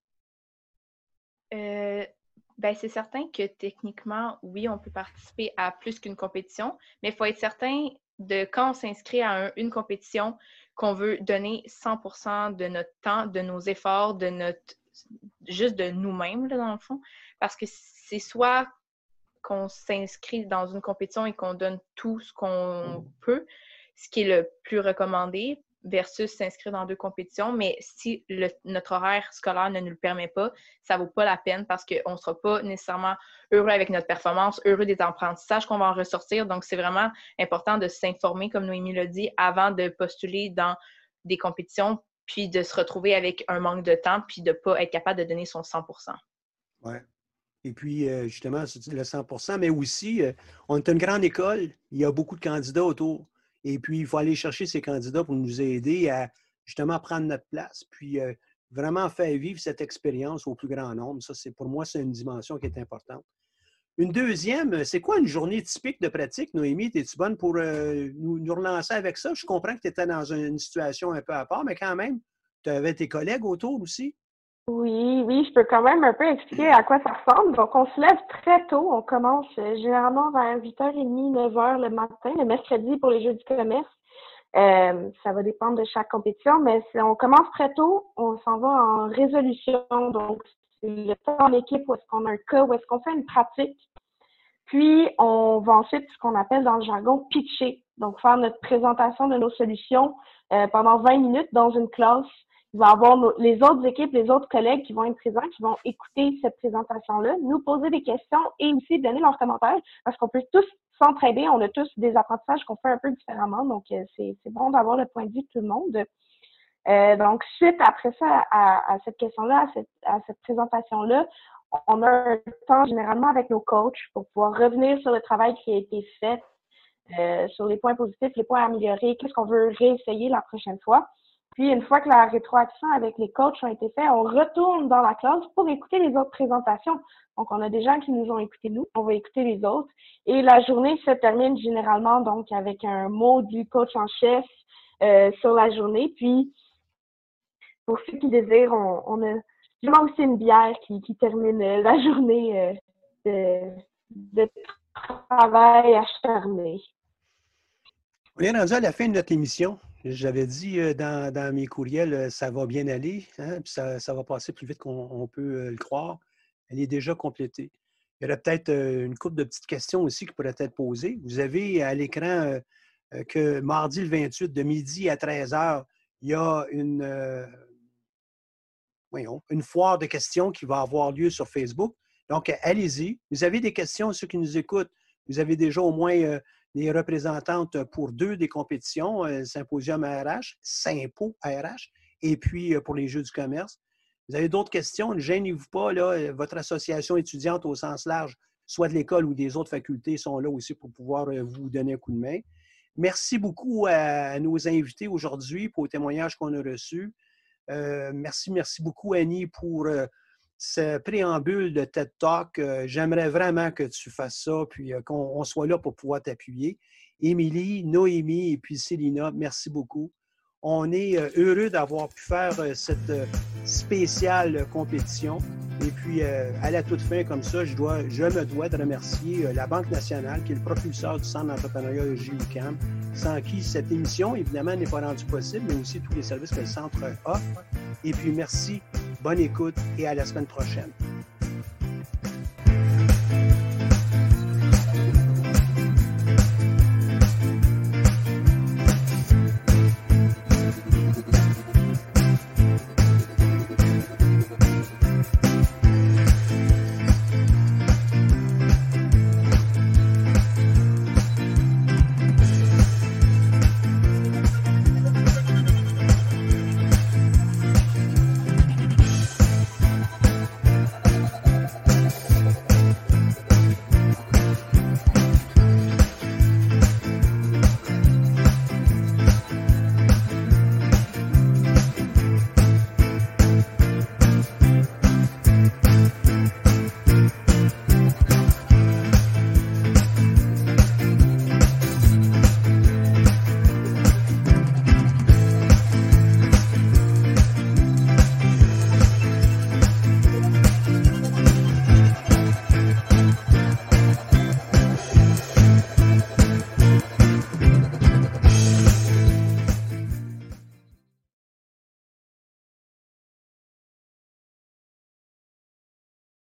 Ben, c'est certain que techniquement, oui, on peut participer à plus qu'une compétition, mais il faut être certain de quand on s'inscrit à une compétition qu'on veut donner 100% de notre temps, de nos efforts, de notre juste de nous-mêmes, dans le fond. Parce que c'est soit qu'on s'inscrit dans une compétition et qu'on donne tout ce qu'on mmh. peut, ce qui est le plus recommandé versus s'inscrire dans deux compétitions. Mais si notre horaire scolaire ne nous le permet pas, ça vaut pas la peine parce qu'on ne sera pas nécessairement heureux avec notre performance, heureux des apprentissages qu'on va en ressortir. Donc, c'est vraiment important de s'informer, comme Noémie l'a dit, avant de postuler dans des compétitions, puis de se retrouver avec un manque de temps, puis de ne pas être capable de donner son 100% Oui. Et puis, euh, justement, le 100% mais aussi, euh, on est une grande école, il y a beaucoup de candidats autour. Et puis, il faut aller chercher ces candidats pour nous aider à justement prendre notre place, puis euh, vraiment faire vivre cette expérience au plus grand nombre. Ça, pour moi, c'est une dimension qui est importante. Une deuxième, c'est quoi une journée typique de pratique, Noémie? Es-tu bonne pour euh, nous, nous, relancer avec ça? Je comprends que tu étais dans une situation un peu à part, mais quand même, tu avais tes collègues autour aussi. Oui, oui, je peux quand même un peu expliquer à quoi ça ressemble. Donc, on se lève très tôt. On commence euh, généralement vers 8h30, 9h le matin, le mercredi pour les Jeux du commerce. Euh, ça va dépendre de chaque compétition, mais on commence très tôt. On s'en va en résolution. Donc, le temps en équipe où est-ce qu'on a un cas, où est-ce qu'on fait une pratique. Puis, on va ensuite, ce qu'on appelle dans le jargon, pitcher. Donc, faire notre présentation de nos solutions euh, pendant 20 minutes dans une classe il va avoir les autres équipes, les autres collègues qui vont être présents, qui vont écouter cette présentation-là, nous poser des questions et aussi donner leurs commentaires parce qu'on peut tous s'entraider. On a tous des apprentissages qu'on fait un peu différemment. Donc, euh, c'est bon d'avoir le point de vue de tout le monde. Euh, donc, suite après ça, à, cette question-là, à cette, à cette présentation-là, on a un temps généralement avec nos coachs pour pouvoir revenir sur le travail qui a été fait, euh, sur les points positifs, les points améliorés, qu'est-ce qu'on veut réessayer la prochaine fois. Puis, une fois que la rétroaction avec les coachs a été faite, on retourne dans la classe pour écouter les autres présentations. Donc, on a des gens qui nous ont écoutés nous, on va écouter les autres. Et la journée se termine généralement donc avec un mot du coach en chef euh, sur la journée. Puis, pour ceux qui désirent, on, a vraiment aussi une bière qui, termine la journée euh, de, de travail acharné. On est rendu à la fin de notre émission. J'avais dit euh, dans, mes courriels, euh, ça va bien aller, hein, puis ça, va passer plus vite qu'on peut euh, le croire. Elle est déjà complétée. Il y aurait peut-être une couple de petites questions aussi qui pourraient être posées. Vous avez à l'écran que mardi le 28, de midi à 13 h, il y a une, voyons, une foire de questions qui va avoir lieu sur Facebook. Donc, allez-y. Vous avez des questions, ceux qui nous écoutent, vous avez déjà au moins les représentantes pour deux des compétitions, euh, Symposium ARH, Sympo ARH, et puis euh, pour les Jeux du commerce. Vous avez d'autres questions, ne gênez-vous pas, là, euh, votre association étudiante au sens large, soit de l'école ou des autres facultés, sont là aussi pour pouvoir vous donner un coup de main. Merci beaucoup à, nos invités aujourd'hui pour le témoignage qu'on a reçu. merci, merci beaucoup, Annie, pour ce préambule de TED Talk, euh, j'aimerais vraiment que tu fasses ça, puis euh, qu'on soit là pour pouvoir t'appuyer. Émilie, Noémie et puis Célina, merci beaucoup. On est euh, heureux d'avoir pu faire cette spéciale compétition. Et puis, à la toute fin, comme ça, je, dois, je me dois de remercier la Banque nationale, qui est le propulseur du Centre d'entrepreneuriat de sans qui cette émission, évidemment, n'est pas rendue possible, mais aussi tous les services que le Centre offre. Et puis, merci Bonne écoute et à la semaine prochaine.